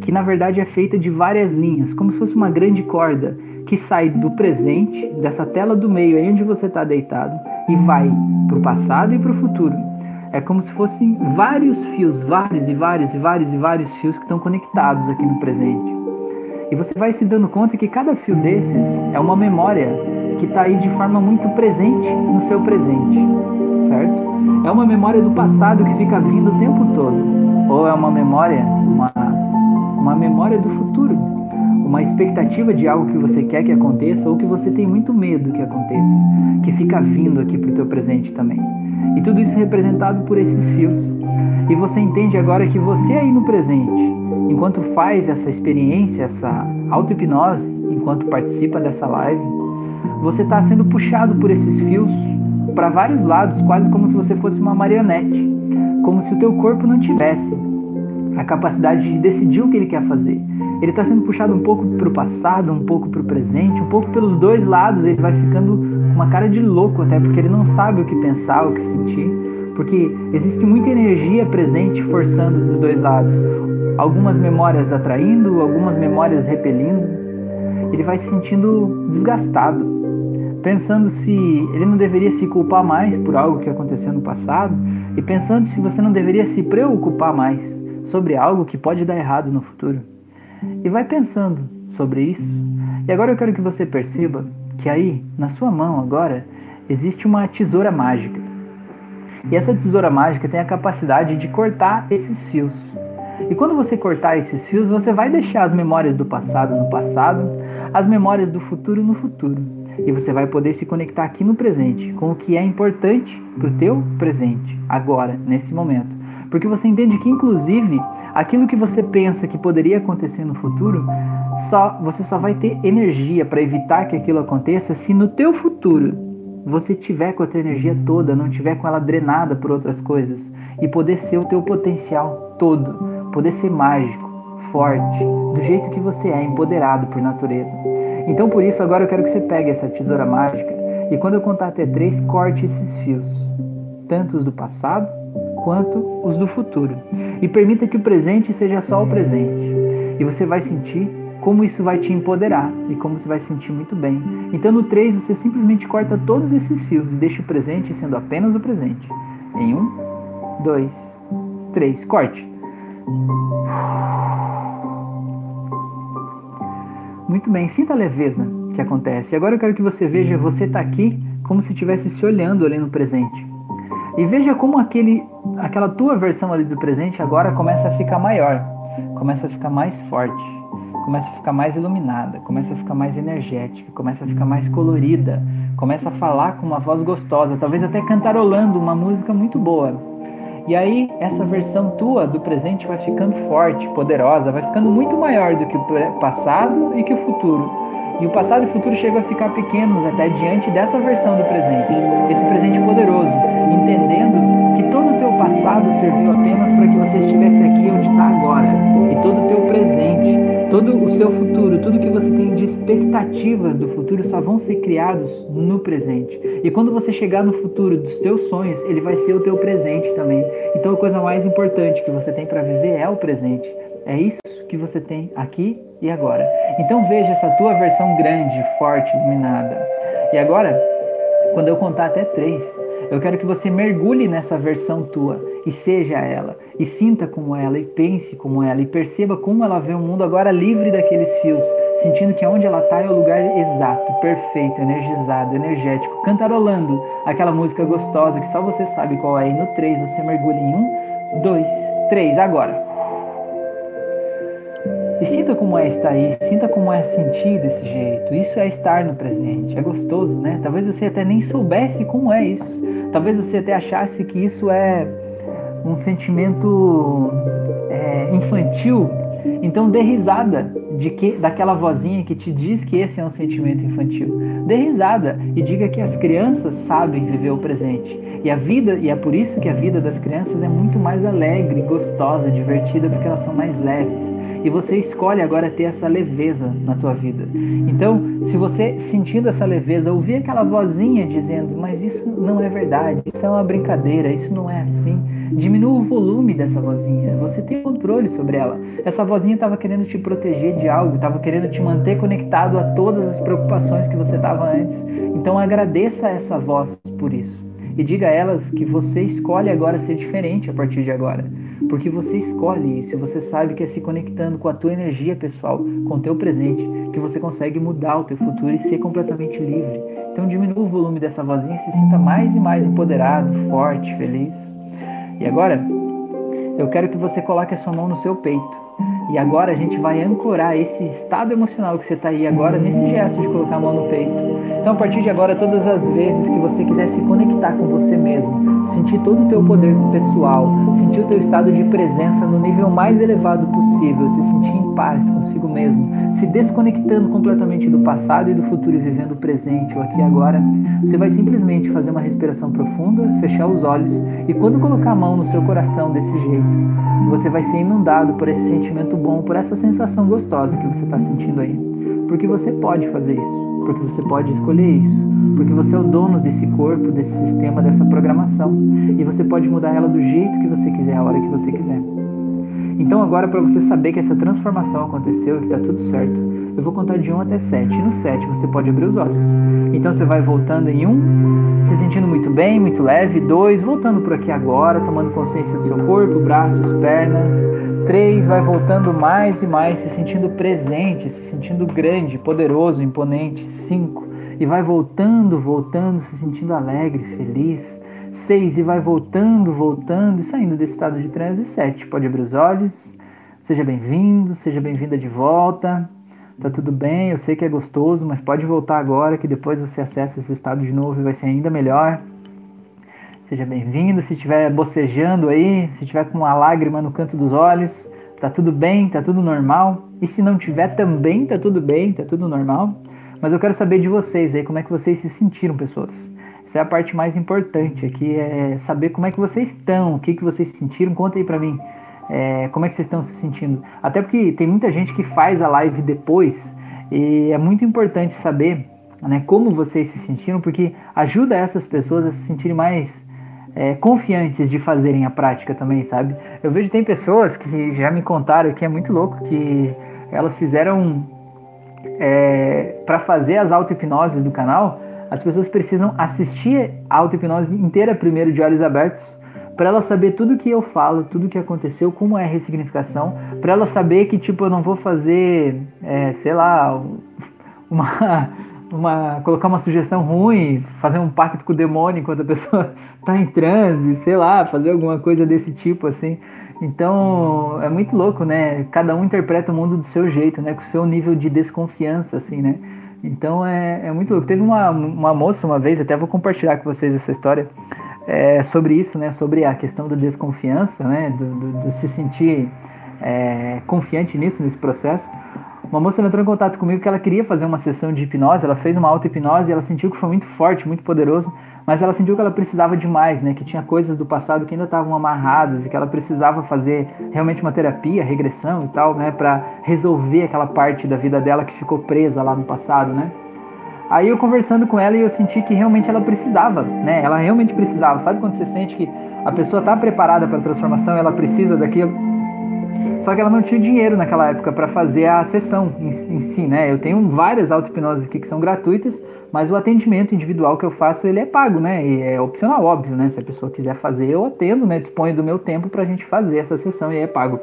que na verdade é feita de várias linhas, como se fosse uma grande corda que sai do presente, dessa tela do meio, aí onde você está deitado, e vai para o passado e para o futuro. É como se fossem vários fios, vários e vários e vários e vários fios que estão conectados aqui no presente. E você vai se dando conta que cada fio desses é uma memória que está aí de forma muito presente no seu presente, certo? É uma memória do passado que fica vindo o tempo todo, ou é uma memória, uma, uma memória do futuro, uma expectativa de algo que você quer que aconteça ou que você tem muito medo que aconteça, que fica vindo aqui para o teu presente também. E tudo isso é representado por esses fios. E você entende agora que você aí no presente, enquanto faz essa experiência, essa auto-hipnose, enquanto participa dessa live, você está sendo puxado por esses fios para vários lados, quase como se você fosse uma marionete, como se o teu corpo não tivesse a capacidade de decidir o que ele quer fazer. Ele está sendo puxado um pouco para o passado, um pouco para o presente, um pouco pelos dois lados. Ele vai ficando com uma cara de louco até porque ele não sabe o que pensar, o que sentir, porque existe muita energia presente forçando dos dois lados. Algumas memórias atraindo, algumas memórias repelindo. Ele vai se sentindo desgastado pensando se ele não deveria se culpar mais por algo que aconteceu no passado e pensando se você não deveria se preocupar mais sobre algo que pode dar errado no futuro. E vai pensando sobre isso. E agora eu quero que você perceba que aí, na sua mão agora, existe uma tesoura mágica. E essa tesoura mágica tem a capacidade de cortar esses fios. E quando você cortar esses fios, você vai deixar as memórias do passado no passado, as memórias do futuro no futuro e você vai poder se conectar aqui no presente com o que é importante para o teu presente, agora, nesse momento. Porque você entende que, inclusive, aquilo que você pensa que poderia acontecer no futuro, só você só vai ter energia para evitar que aquilo aconteça se no teu futuro você tiver com a tua energia toda, não tiver com ela drenada por outras coisas e poder ser o teu potencial todo, poder ser mágico, forte, do jeito que você é, empoderado por natureza. Então por isso agora eu quero que você pegue essa tesoura mágica e quando eu contar até três, corte esses fios, tanto os do passado quanto os do futuro. E permita que o presente seja só o presente. E você vai sentir como isso vai te empoderar e como você vai se sentir muito bem. Então no 3 você simplesmente corta todos esses fios e deixa o presente sendo apenas o presente. Em um, dois, três, corte. Muito bem, sinta a leveza que acontece. Agora eu quero que você veja você tá aqui como se estivesse se olhando ali no presente. E veja como aquele, aquela tua versão ali do presente agora começa a ficar maior, começa a ficar mais forte, começa a ficar mais iluminada, começa a ficar mais energética, começa a ficar mais colorida, começa a falar com uma voz gostosa, talvez até cantarolando uma música muito boa. E aí, essa versão tua do presente vai ficando forte, poderosa, vai ficando muito maior do que o passado e que o futuro. E o passado e o futuro chegam a ficar pequenos até diante dessa versão do presente, esse presente poderoso, entendendo que todo o teu passado serviu apenas para que você estivesse aqui onde está agora, e todo o teu presente, todo o seu futuro, tudo que você tem de expectativas do futuro só vão ser criados no presente. E quando você chegar no futuro dos teus sonhos, ele vai ser o teu presente também. Então a coisa mais importante que você tem para viver é o presente. É isso que você tem aqui e agora. Então veja essa tua versão grande, forte, iluminada. E agora, quando eu contar até três, eu quero que você mergulhe nessa versão tua e seja ela, e sinta como ela, e pense como ela, e perceba como ela vê o mundo agora livre daqueles fios, sentindo que onde ela está é o lugar exato, perfeito, energizado, energético, cantarolando aquela música gostosa que só você sabe qual é. E no três você mergulha em um, dois, três, agora. E sinta como é estar aí, sinta como é sentir desse jeito. Isso é estar no presente. É gostoso, né? Talvez você até nem soubesse como é isso. Talvez você até achasse que isso é um sentimento é, infantil. Então dê risada de que daquela vozinha que te diz que esse é um sentimento infantil. Dê risada e diga que as crianças sabem viver o presente. E a vida, e é por isso que a vida das crianças é muito mais alegre, gostosa, divertida, porque elas são mais leves e você escolhe agora ter essa leveza na tua vida. Então, se você sentindo essa leveza, ouvir aquela vozinha dizendo, mas isso não é verdade, isso é uma brincadeira, isso não é assim, diminua o volume dessa vozinha. Você tem controle sobre ela. Essa vozinha estava querendo te proteger de algo, estava querendo te manter conectado a todas as preocupações que você estava antes. Então, agradeça essa voz por isso e diga a elas que você escolhe agora ser diferente a partir de agora. Porque você escolhe isso, você sabe que é se conectando com a tua energia pessoal, com o teu presente, que você consegue mudar o teu futuro e ser completamente livre. Então diminua o volume dessa vozinha e se sinta mais e mais empoderado, forte, feliz. E agora, eu quero que você coloque a sua mão no seu peito. E agora a gente vai ancorar esse estado emocional que você está aí agora nesse gesto de colocar a mão no peito. Então, a partir de agora, todas as vezes que você quiser se conectar com você mesmo, sentir todo o teu poder pessoal, sentir o teu estado de presença no nível mais elevado possível, se sentir em paz consigo mesmo, se desconectando completamente do passado e do futuro e vivendo o presente, o aqui e agora, você vai simplesmente fazer uma respiração profunda, fechar os olhos e quando colocar a mão no seu coração desse jeito, você vai ser inundado por esse sentimento bom, por essa sensação gostosa que você está sentindo aí. Porque você pode fazer isso, porque você pode escolher isso, porque você é o dono desse corpo, desse sistema, dessa programação. E você pode mudar ela do jeito que você quiser, a hora que você quiser. Então, agora, para você saber que essa transformação aconteceu e que está tudo certo, eu vou contar de 1 até 7. E no 7 você pode abrir os olhos. Então, você vai voltando em 1, se sentindo muito bem, muito leve. 2, voltando por aqui agora, tomando consciência do seu corpo, braços, pernas. 3, vai voltando mais e mais, se sentindo presente, se sentindo grande, poderoso, imponente. 5, e vai voltando, voltando, se sentindo alegre, feliz. 6 e vai voltando, voltando e saindo desse estado de transe. 7, pode abrir os olhos. Seja bem-vindo, seja bem-vinda de volta. Tá tudo bem, eu sei que é gostoso, mas pode voltar agora que depois você acessa esse estado de novo e vai ser ainda melhor. Seja bem-vindo, se estiver bocejando aí, se tiver com uma lágrima no canto dos olhos, tá tudo bem, tá tudo normal. E se não tiver também, tá tudo bem, tá tudo normal. Mas eu quero saber de vocês aí, como é que vocês se sentiram, pessoas. Essa é a parte mais importante aqui, é saber como é que vocês estão, o que, que vocês sentiram. Conta aí pra mim, é, como é que vocês estão se sentindo. Até porque tem muita gente que faz a live depois e é muito importante saber né, como vocês se sentiram, porque ajuda essas pessoas a se sentirem mais é, confiantes de fazerem a prática também, sabe? Eu vejo tem pessoas que já me contaram que é muito louco que elas fizeram é, para fazer as auto-hipnoses do canal, as pessoas precisam assistir a auto-hipnose inteira primeiro de olhos abertos, para ela saber tudo que eu falo, tudo que aconteceu, como é a ressignificação, para ela saber que tipo eu não vou fazer, é, sei lá, uma, uma colocar uma sugestão ruim, fazer um pacto com o demônio enquanto a pessoa está em transe, sei lá, fazer alguma coisa desse tipo assim. Então é muito louco, né? Cada um interpreta o mundo do seu jeito, né? Com o seu nível de desconfiança, assim, né? Então é, é muito louco. Teve uma, uma moça uma vez, até vou compartilhar com vocês essa história, é, sobre isso, né? Sobre a questão da desconfiança, né? Do, do, do se sentir é, confiante nisso, nesse processo. uma moça entrou em contato comigo que ela queria fazer uma sessão de hipnose, ela fez uma auto-hipnose e ela sentiu que foi muito forte, muito poderoso, mas ela sentiu que ela precisava de mais, né? Que tinha coisas do passado que ainda estavam amarradas e que ela precisava fazer realmente uma terapia, regressão e tal, né? Para resolver aquela parte da vida dela que ficou presa lá no passado, né? Aí eu conversando com ela e eu senti que realmente ela precisava, né? Ela realmente precisava. Sabe quando você sente que a pessoa está preparada para a transformação, ela precisa daquilo? Só que ela não tinha dinheiro naquela época para fazer a sessão em, em, si, né? Eu tenho várias auto-hipnoses aqui que são gratuitas, mas o atendimento individual que eu faço, ele é pago, né? E é opcional, óbvio, né? Se a pessoa quiser fazer, eu atendo, né? Disponho do meu tempo pra gente fazer essa sessão e é pago.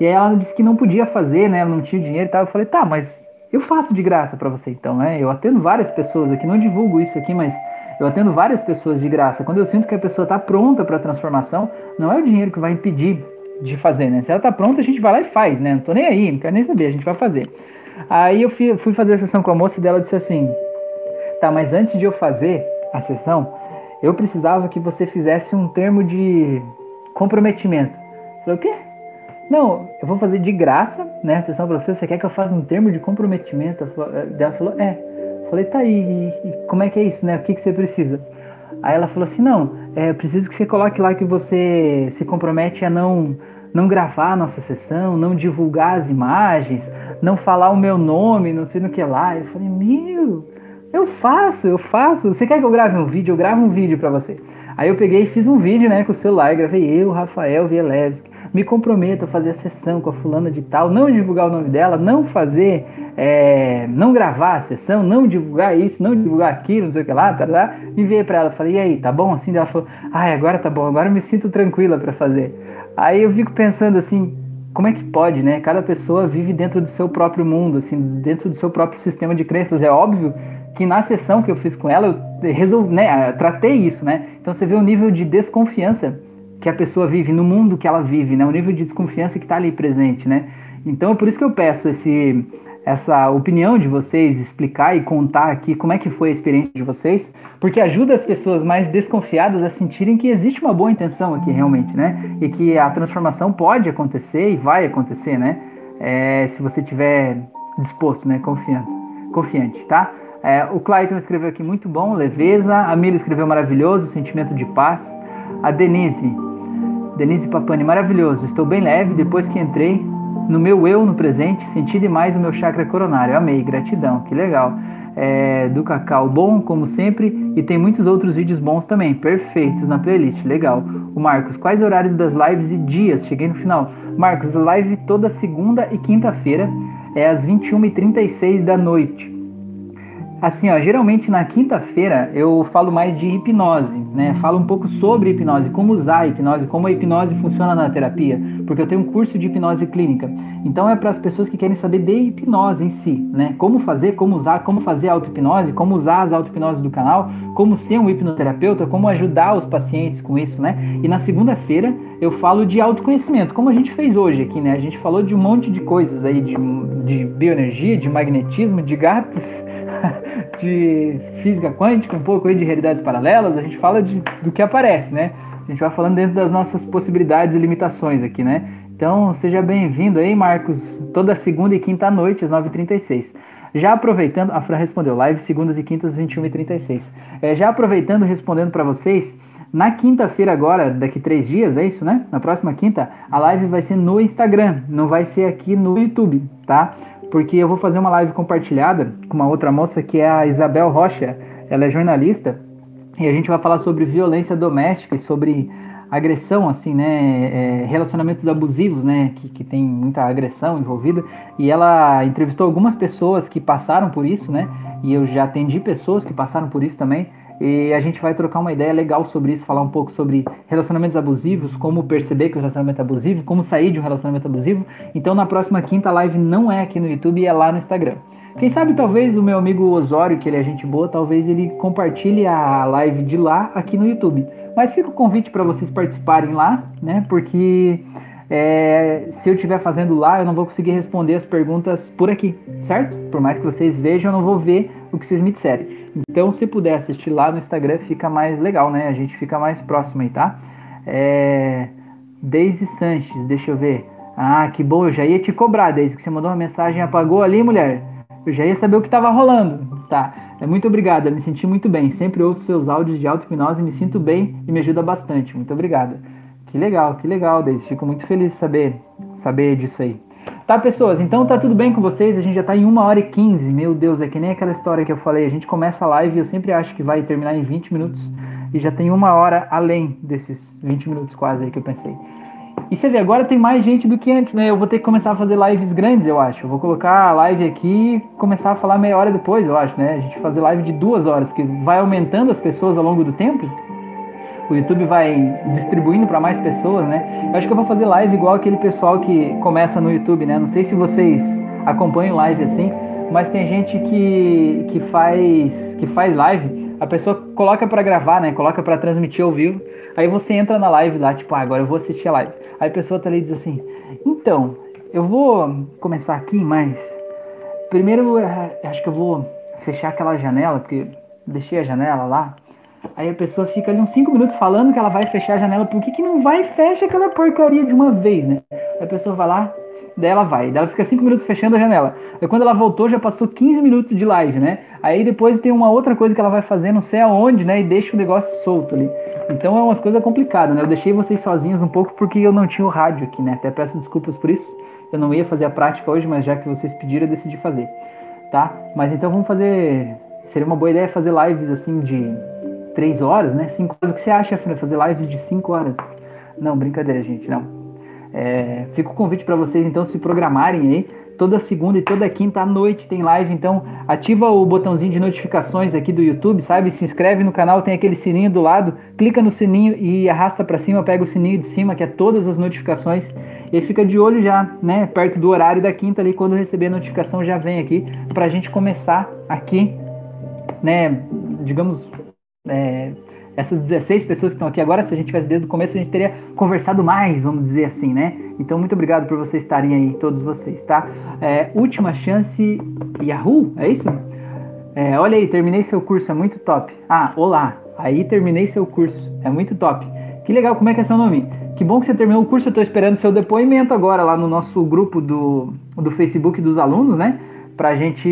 E aí ela disse que não podia fazer, né? Ela não tinha dinheiro e tal. Eu falei, tá, mas eu faço de graça para você então, né? Eu atendo várias pessoas aqui, não divulgo isso aqui, mas eu atendo várias pessoas de graça. Quando eu sinto que a pessoa está pronta para a transformação, não é o dinheiro que vai impedir de fazer, né? Se ela tá pronta, a gente vai lá e faz, né? Não tô nem aí, não quero nem saber, a gente vai fazer. Aí eu fui, fui fazer a sessão com a moça e dela disse assim: Tá, mas antes de eu fazer a sessão, eu precisava que você fizesse um termo de comprometimento. Eu falei, o quê? Não, eu vou fazer de graça, né? A sessão para você, você quer que eu faça um termo de comprometimento? Ela falou, é. Eu falei, tá aí, como é que é isso, né? O que, que você precisa? Aí ela falou assim: não, é preciso que você coloque lá que você se compromete a não, não gravar a nossa sessão, não divulgar as imagens, não falar o meu nome, não sei no que lá. Eu falei: meu, eu faço, eu faço. Você quer que eu grave um vídeo? Eu gravo um vídeo para você. Aí eu peguei e fiz um vídeo né, com o celular, gravei eu, Rafael Vielewski me comprometo a fazer a sessão com a fulana de tal, não divulgar o nome dela, não fazer, é, não gravar a sessão, não divulgar isso, não divulgar aquilo, não sei o que lá, tá, tá, enviei para ela, falei, e aí, tá bom assim? Ela falou, ai, agora tá bom, agora eu me sinto tranquila para fazer. Aí eu fico pensando assim, como é que pode, né? Cada pessoa vive dentro do seu próprio mundo, assim, dentro do seu próprio sistema de crenças. É óbvio que na sessão que eu fiz com ela, eu resolvi, né, tratei isso, né? Então você vê o nível de desconfiança que a pessoa vive, no mundo que ela vive, né? O nível de desconfiança que está ali presente, né? Então, é por isso que eu peço esse, essa opinião de vocês, explicar e contar aqui como é que foi a experiência de vocês, porque ajuda as pessoas mais desconfiadas a sentirem que existe uma boa intenção aqui realmente, né? E que a transformação pode acontecer e vai acontecer, né? É, se você tiver disposto, né? Confiante, confiante, tá? É, o Clayton escreveu aqui muito bom, leveza. A Mila escreveu maravilhoso, sentimento de paz. A Denise, Denise Papani, maravilhoso. Estou bem leve depois que entrei no meu eu no presente, senti demais o meu chakra coronário. Amei, gratidão, que legal. É, do Cacau, bom como sempre, e tem muitos outros vídeos bons também, perfeitos na playlist, legal. O Marcos, quais horários das lives e dias? Cheguei no final. Marcos, live toda segunda e quinta-feira, é às 21h36 da noite. Assim, ó, geralmente na quinta-feira eu falo mais de hipnose, né? Falo um pouco sobre hipnose, como usar a hipnose, como a hipnose funciona na terapia, porque eu tenho um curso de hipnose clínica. Então é para as pessoas que querem saber de hipnose em si, né? Como fazer, como usar, como fazer auto-hipnose, como usar as auto-hipnoses do canal, como ser um hipnoterapeuta, como ajudar os pacientes com isso, né? E na segunda-feira eu falo de autoconhecimento, como a gente fez hoje aqui, né? A gente falou de um monte de coisas aí, de, de bioenergia, de magnetismo, de gatos de física quântica, um pouco aí de realidades paralelas, a gente fala de, do que aparece, né? A gente vai falando dentro das nossas possibilidades e limitações aqui, né? Então, seja bem-vindo aí, Marcos, toda segunda e quinta noite, às 9h36. Já aproveitando, a Fran respondeu, live segundas e quintas, 21h36. É, já aproveitando, respondendo para vocês, na quinta-feira agora, daqui três dias, é isso, né? Na próxima quinta, a live vai ser no Instagram, não vai ser aqui no YouTube, tá? Porque eu vou fazer uma live compartilhada com uma outra moça que é a Isabel Rocha. Ela é jornalista e a gente vai falar sobre violência doméstica e sobre agressão, assim, né? É, relacionamentos abusivos, né? Que, que tem muita agressão envolvida. E ela entrevistou algumas pessoas que passaram por isso, né? E eu já atendi pessoas que passaram por isso também. E a gente vai trocar uma ideia legal sobre isso, falar um pouco sobre relacionamentos abusivos, como perceber que o relacionamento é abusivo, como sair de um relacionamento abusivo. Então na próxima quinta live não é aqui no YouTube, é lá no Instagram. Quem sabe talvez o meu amigo Osório, que ele é gente boa, talvez ele compartilhe a live de lá aqui no YouTube. Mas fica o convite para vocês participarem lá, né? Porque é, se eu estiver fazendo lá, eu não vou conseguir responder as perguntas por aqui, certo? Por mais que vocês vejam, eu não vou ver o que vocês me disserem. Então, se puder assistir lá no Instagram, fica mais legal, né? A gente fica mais próximo aí, tá? É, Daisy Sanches, deixa eu ver. Ah, que bom, eu já ia te cobrar, desde que você mandou uma mensagem apagou ali, mulher. Eu já ia saber o que estava rolando. Tá. É, muito obrigada, me senti muito bem. Sempre ouço seus áudios de auto-hipnose, me sinto bem e me ajuda bastante. Muito obrigada. Que legal, que legal, Deise. Fico muito feliz de saber, saber disso aí. Tá, pessoas? Então tá tudo bem com vocês? A gente já tá em 1 hora e 15. Meu Deus, é que nem aquela história que eu falei. A gente começa a live e eu sempre acho que vai terminar em 20 minutos. E já tem uma hora além desses 20 minutos quase aí que eu pensei. E você vê, agora tem mais gente do que antes, né? Eu vou ter que começar a fazer lives grandes, eu acho. Eu vou colocar a live aqui e começar a falar meia hora depois, eu acho, né? A gente fazer live de duas horas, porque vai aumentando as pessoas ao longo do tempo. O YouTube vai distribuindo para mais pessoas, né? Eu acho que eu vou fazer live igual aquele pessoal que começa no YouTube, né? Não sei se vocês acompanham live assim, mas tem gente que, que faz que faz live, a pessoa coloca para gravar, né? Coloca para transmitir ao vivo. Aí você entra na live lá, tipo, ah, agora eu vou assistir a live. Aí a pessoa tá ali e diz assim: "Então, eu vou começar aqui, mas primeiro eh, acho que eu vou fechar aquela janela, porque deixei a janela lá. Aí a pessoa fica ali uns 5 minutos falando que ela vai fechar a janela, por que, que não vai e fecha aquela porcaria de uma vez, né? Aí a pessoa vai lá, daí ela vai, daí ela fica 5 minutos fechando a janela. Aí quando ela voltou já passou 15 minutos de live, né? Aí depois tem uma outra coisa que ela vai fazer, não sei aonde, né? E deixa o negócio solto ali. Então é umas coisas complicadas, né? Eu deixei vocês sozinhos um pouco porque eu não tinha o rádio aqui, né? Até peço desculpas por isso. Eu não ia fazer a prática hoje, mas já que vocês pediram, eu decidi fazer, tá? Mas então vamos fazer. Seria uma boa ideia fazer lives assim de 3 horas, né? 5 horas. O que você acha, Fran, fazer lives de 5 horas? Não, brincadeira, gente, não. É, fica o convite para vocês então se programarem aí. Toda segunda e toda quinta à noite tem live, então ativa o botãozinho de notificações aqui do YouTube, sabe? Se inscreve no canal, tem aquele sininho do lado, clica no sininho e arrasta para cima, pega o sininho de cima, que é todas as notificações, e fica de olho já, né? Perto do horário da quinta ali, quando receber a notificação já vem aqui, para a gente começar aqui, né? Digamos, é, essas 16 pessoas que estão aqui agora, se a gente tivesse desde o começo, a gente teria conversado mais, vamos dizer assim, né? Então, muito obrigado por vocês estarem aí, todos vocês, tá? É, última chance Yahoo, é isso? É, olha aí, terminei seu curso, é muito top. Ah, olá, aí terminei seu curso, é muito top. Que legal, como é que é seu nome? Que bom que você terminou o curso, eu estou esperando seu depoimento agora lá no nosso grupo do, do Facebook dos alunos, né? Para a gente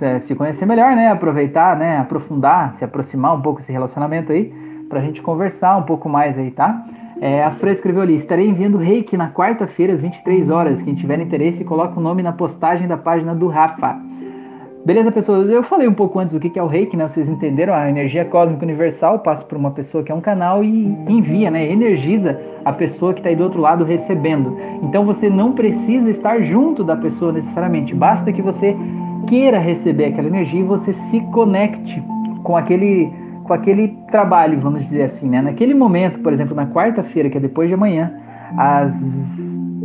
é, se conhecer melhor, né? Aproveitar, né? Aprofundar, se aproximar um pouco esse relacionamento aí, para a gente conversar um pouco mais aí, tá? É, a Fran escreveu ali: estarei enviando reiki na quarta-feira às 23 horas. Quem tiver interesse, coloca o nome na postagem da página do Rafa. Beleza, pessoas? Eu falei um pouco antes o que é o reiki, né? Vocês entenderam? A energia cósmica universal passa por uma pessoa que é um canal e envia, né? Energiza a pessoa que está aí do outro lado recebendo. Então você não precisa estar junto da pessoa necessariamente, basta que você queira receber aquela energia e você se conecte com aquele com aquele trabalho, vamos dizer assim, né? Naquele momento, por exemplo, na quarta-feira, que é depois de amanhã, às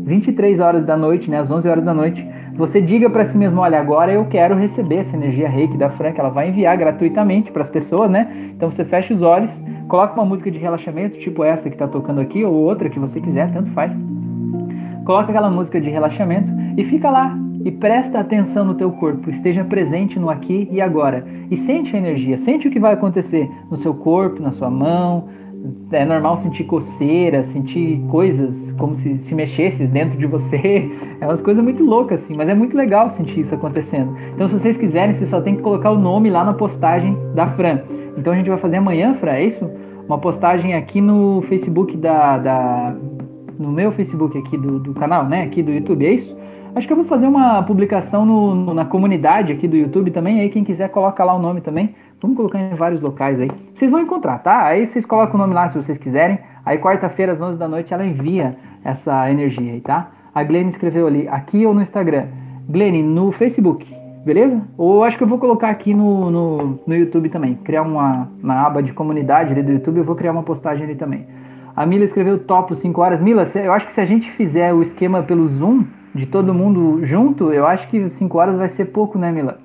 23 horas da noite, né, às 11 horas da noite, você diga para si mesmo, olha, agora eu quero receber essa energia reiki da Fran, que ela vai enviar gratuitamente para as pessoas, né? Então você fecha os olhos, coloca uma música de relaxamento, tipo essa que está tocando aqui, ou outra que você quiser, tanto faz. Coloca aquela música de relaxamento e fica lá, e presta atenção no teu corpo, esteja presente no aqui e agora e sente a energia, sente o que vai acontecer no seu corpo, na sua mão, é normal sentir coceira, sentir coisas como se se mexesse dentro de você. É umas coisas muito loucas, assim, mas é muito legal sentir isso acontecendo. Então, se vocês quiserem, vocês só tem que colocar o nome lá na postagem da Fran. Então, a gente vai fazer amanhã, Fran, é isso? Uma postagem aqui no Facebook da. da no meu Facebook aqui do, do canal, né? Aqui do YouTube, é isso? Acho que eu vou fazer uma publicação no, no, na comunidade aqui do YouTube também. Aí, quem quiser, coloca lá o nome também Vamos colocar em vários locais aí. Vocês vão encontrar, tá? Aí vocês colocam o nome lá se vocês quiserem. Aí quarta-feira às 11 da noite ela envia essa energia aí, tá? A Glenn escreveu ali, aqui ou no Instagram. Glenn, no Facebook, beleza? Ou acho que eu vou colocar aqui no, no, no YouTube também. Criar uma na aba de comunidade ali do YouTube, eu vou criar uma postagem ali também. A Mila escreveu topo 5 horas. Mila, eu acho que se a gente fizer o esquema pelo Zoom, de todo mundo junto, eu acho que 5 horas vai ser pouco, né, Mila?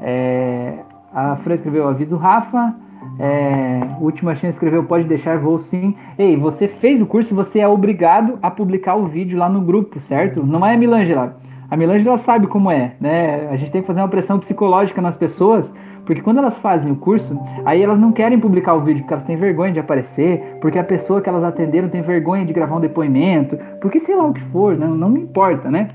É, a Fran escreveu, aviso Rafa. É, última chance escreveu, pode deixar, vou sim. Ei, você fez o curso, você é obrigado a publicar o vídeo lá no grupo, certo? Não é a Milângela. A Milângela sabe como é, né? A gente tem que fazer uma pressão psicológica nas pessoas, Porque quando elas fazem o curso, aí elas não querem publicar o vídeo porque elas têm vergonha de aparecer, porque a pessoa que elas atenderam tem vergonha de gravar um depoimento, porque sei lá o que for, não, não me importa, né?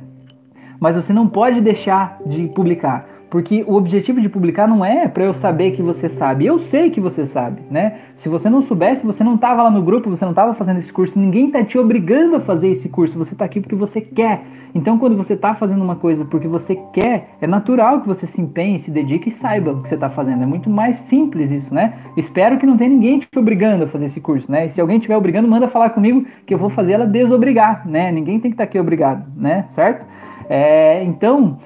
Mas você não pode deixar de publicar. Porque o objetivo de publicar não é para eu saber que você sabe. Eu sei que você sabe, né? Se você não soubesse, você não estava lá no grupo, você não estava fazendo esse curso, ninguém está te obrigando a fazer esse curso. Você está aqui porque você quer. Então, quando você está fazendo uma coisa porque você quer, é natural que você se empenhe, se dedique e saiba o que você está fazendo. É muito mais simples isso, né? Espero que não tenha ninguém te obrigando a fazer esse curso, né? E se alguém estiver obrigando, manda falar comigo que eu vou fazer ela desobrigar, né? Ninguém tem que estar tá aqui obrigado, né? Certo? É, então,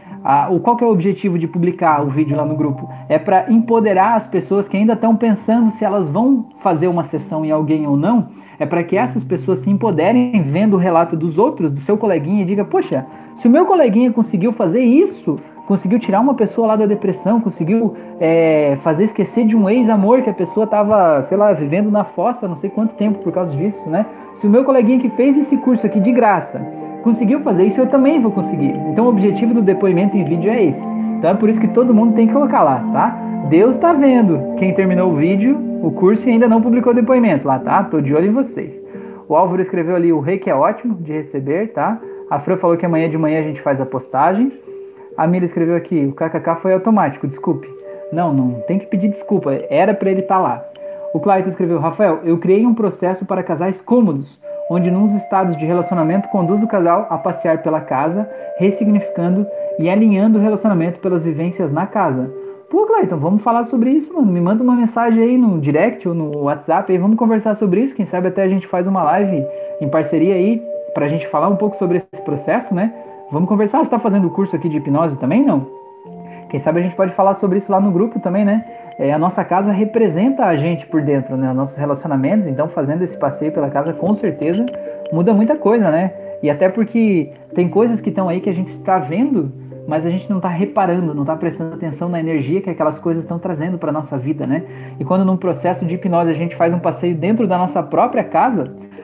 o, qual que é o objetivo de publicar o vídeo lá no grupo? É para empoderar as pessoas que ainda estão pensando se elas vão fazer uma sessão em alguém ou não. É para que essas pessoas se empoderem vendo o relato dos outros, do seu coleguinha, e diga: Poxa, se o meu coleguinha conseguiu fazer isso, conseguiu tirar uma pessoa lá da depressão, conseguiu é, fazer esquecer de um ex-amor que a pessoa estava, sei lá, vivendo na fossa não sei quanto tempo por causa disso, né? Se o meu coleguinha que fez esse curso aqui de graça conseguiu fazer isso, eu também vou conseguir. Então o objetivo do depoimento em vídeo é esse. Então é por isso que todo mundo tem que colocar lá, tá? Deus está vendo quem terminou o vídeo, o curso e ainda não publicou o depoimento lá, tá? Tô de olho em vocês. O Álvaro escreveu ali o rei que é ótimo de receber, tá? A Fran falou que amanhã de manhã a gente faz a postagem. A Mila escreveu aqui, o kkk foi automático, desculpe. Não, não tem que pedir desculpa, era para ele estar tá lá. O Clayton escreveu, Rafael, eu criei um processo para casais cômodos onde nos estados de relacionamento conduz o casal a passear pela casa, ressignificando e alinhando o relacionamento pelas vivências na casa. Pô, Cleiton, vamos falar sobre isso, mano. Me manda uma mensagem aí no direct ou no WhatsApp aí, vamos conversar sobre isso. Quem sabe até a gente faz uma live em parceria aí pra gente falar um pouco sobre esse processo, né? Vamos conversar. Você tá fazendo o curso aqui de hipnose também, não? Quem sabe a gente pode falar sobre isso lá no grupo também, né? É, a nossa casa representa a gente por dentro, né? Os nossos relacionamentos. Então, fazendo esse passeio pela casa, com certeza muda muita coisa, né? E até porque tem coisas que estão aí que a gente está vendo, mas a gente não está reparando, não está prestando atenção na energia que aquelas coisas estão trazendo para nossa vida, né? E quando num processo de hipnose a gente faz um passeio dentro da nossa própria casa,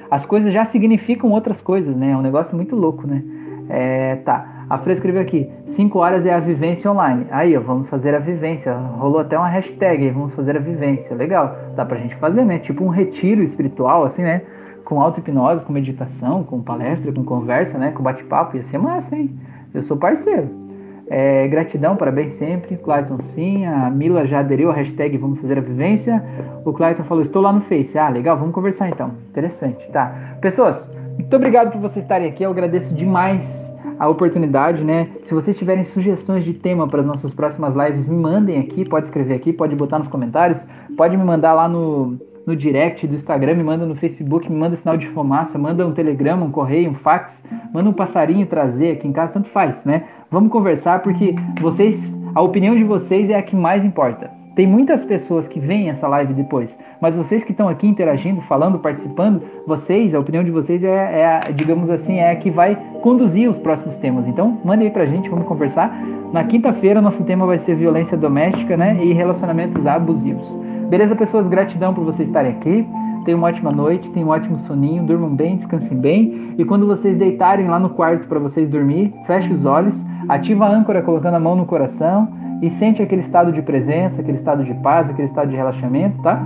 as coisas já significam outras coisas, né? É um negócio muito louco, né? É, tá. A Fran escreveu aqui: 5 horas é a vivência online. Aí, ó, vamos fazer a vivência. Rolou até uma hashtag vamos fazer a vivência. Legal. Dá pra gente fazer, né? Tipo um retiro espiritual, assim, né? Com auto-hipnose, com meditação, com palestra, com conversa, né? Com bate-papo. Ia ser massa, hein? Eu sou parceiro. É, gratidão, parabéns sempre. Clayton sim. A Mila já aderiu a hashtag Vamos Fazer a Vivência. O Clayton falou: Estou lá no Face. Ah, legal, vamos conversar então. Interessante. Tá. Pessoas, muito obrigado por vocês estarem aqui. Eu agradeço demais a oportunidade, né? Se vocês tiverem sugestões de tema para as nossas próximas lives, me mandem aqui, pode escrever aqui, pode botar nos comentários, pode me mandar lá no, no direct do Instagram, me manda no Facebook, me manda sinal de fumaça, manda um telegrama, um correio, um fax, manda um passarinho trazer aqui em casa, tanto faz, né? Vamos conversar porque vocês, a opinião de vocês é a que mais importa. Tem muitas pessoas que veem essa live depois, mas vocês que estão aqui interagindo, falando, participando, vocês, a opinião de vocês é, é a, digamos assim, é a que vai conduzir os próximos temas. Então, mande aí pra gente, vamos conversar. Na quinta-feira, nosso tema vai ser violência doméstica, né, e relacionamentos abusivos. Beleza, pessoas? Gratidão por vocês estarem aqui. Tenham uma ótima noite, tenham um ótimo soninho, durmam bem, descansem bem. E quando vocês deitarem lá no quarto para vocês dormir, feche os olhos, ativa a âncora colocando a mão no coração e sente aquele estado de presença, aquele estado de paz, aquele estado de relaxamento, tá?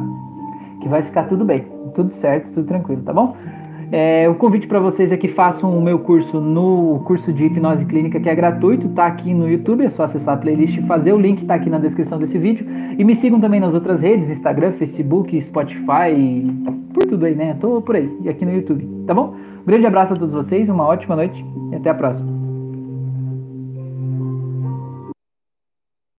Que vai ficar tudo bem, tudo certo, tudo tranquilo, tá bom? É, o convite para vocês é que façam o meu curso no curso de hipnose clínica que é gratuito, tá aqui no YouTube, é só acessar a playlist e fazer, o link tá aqui na descrição desse vídeo. E me sigam também nas outras redes, Instagram, Facebook, Spotify, por tudo aí, né? Tô por aí, e aqui no YouTube, tá bom? Um grande abraço a todos vocês, uma ótima noite e até a próxima.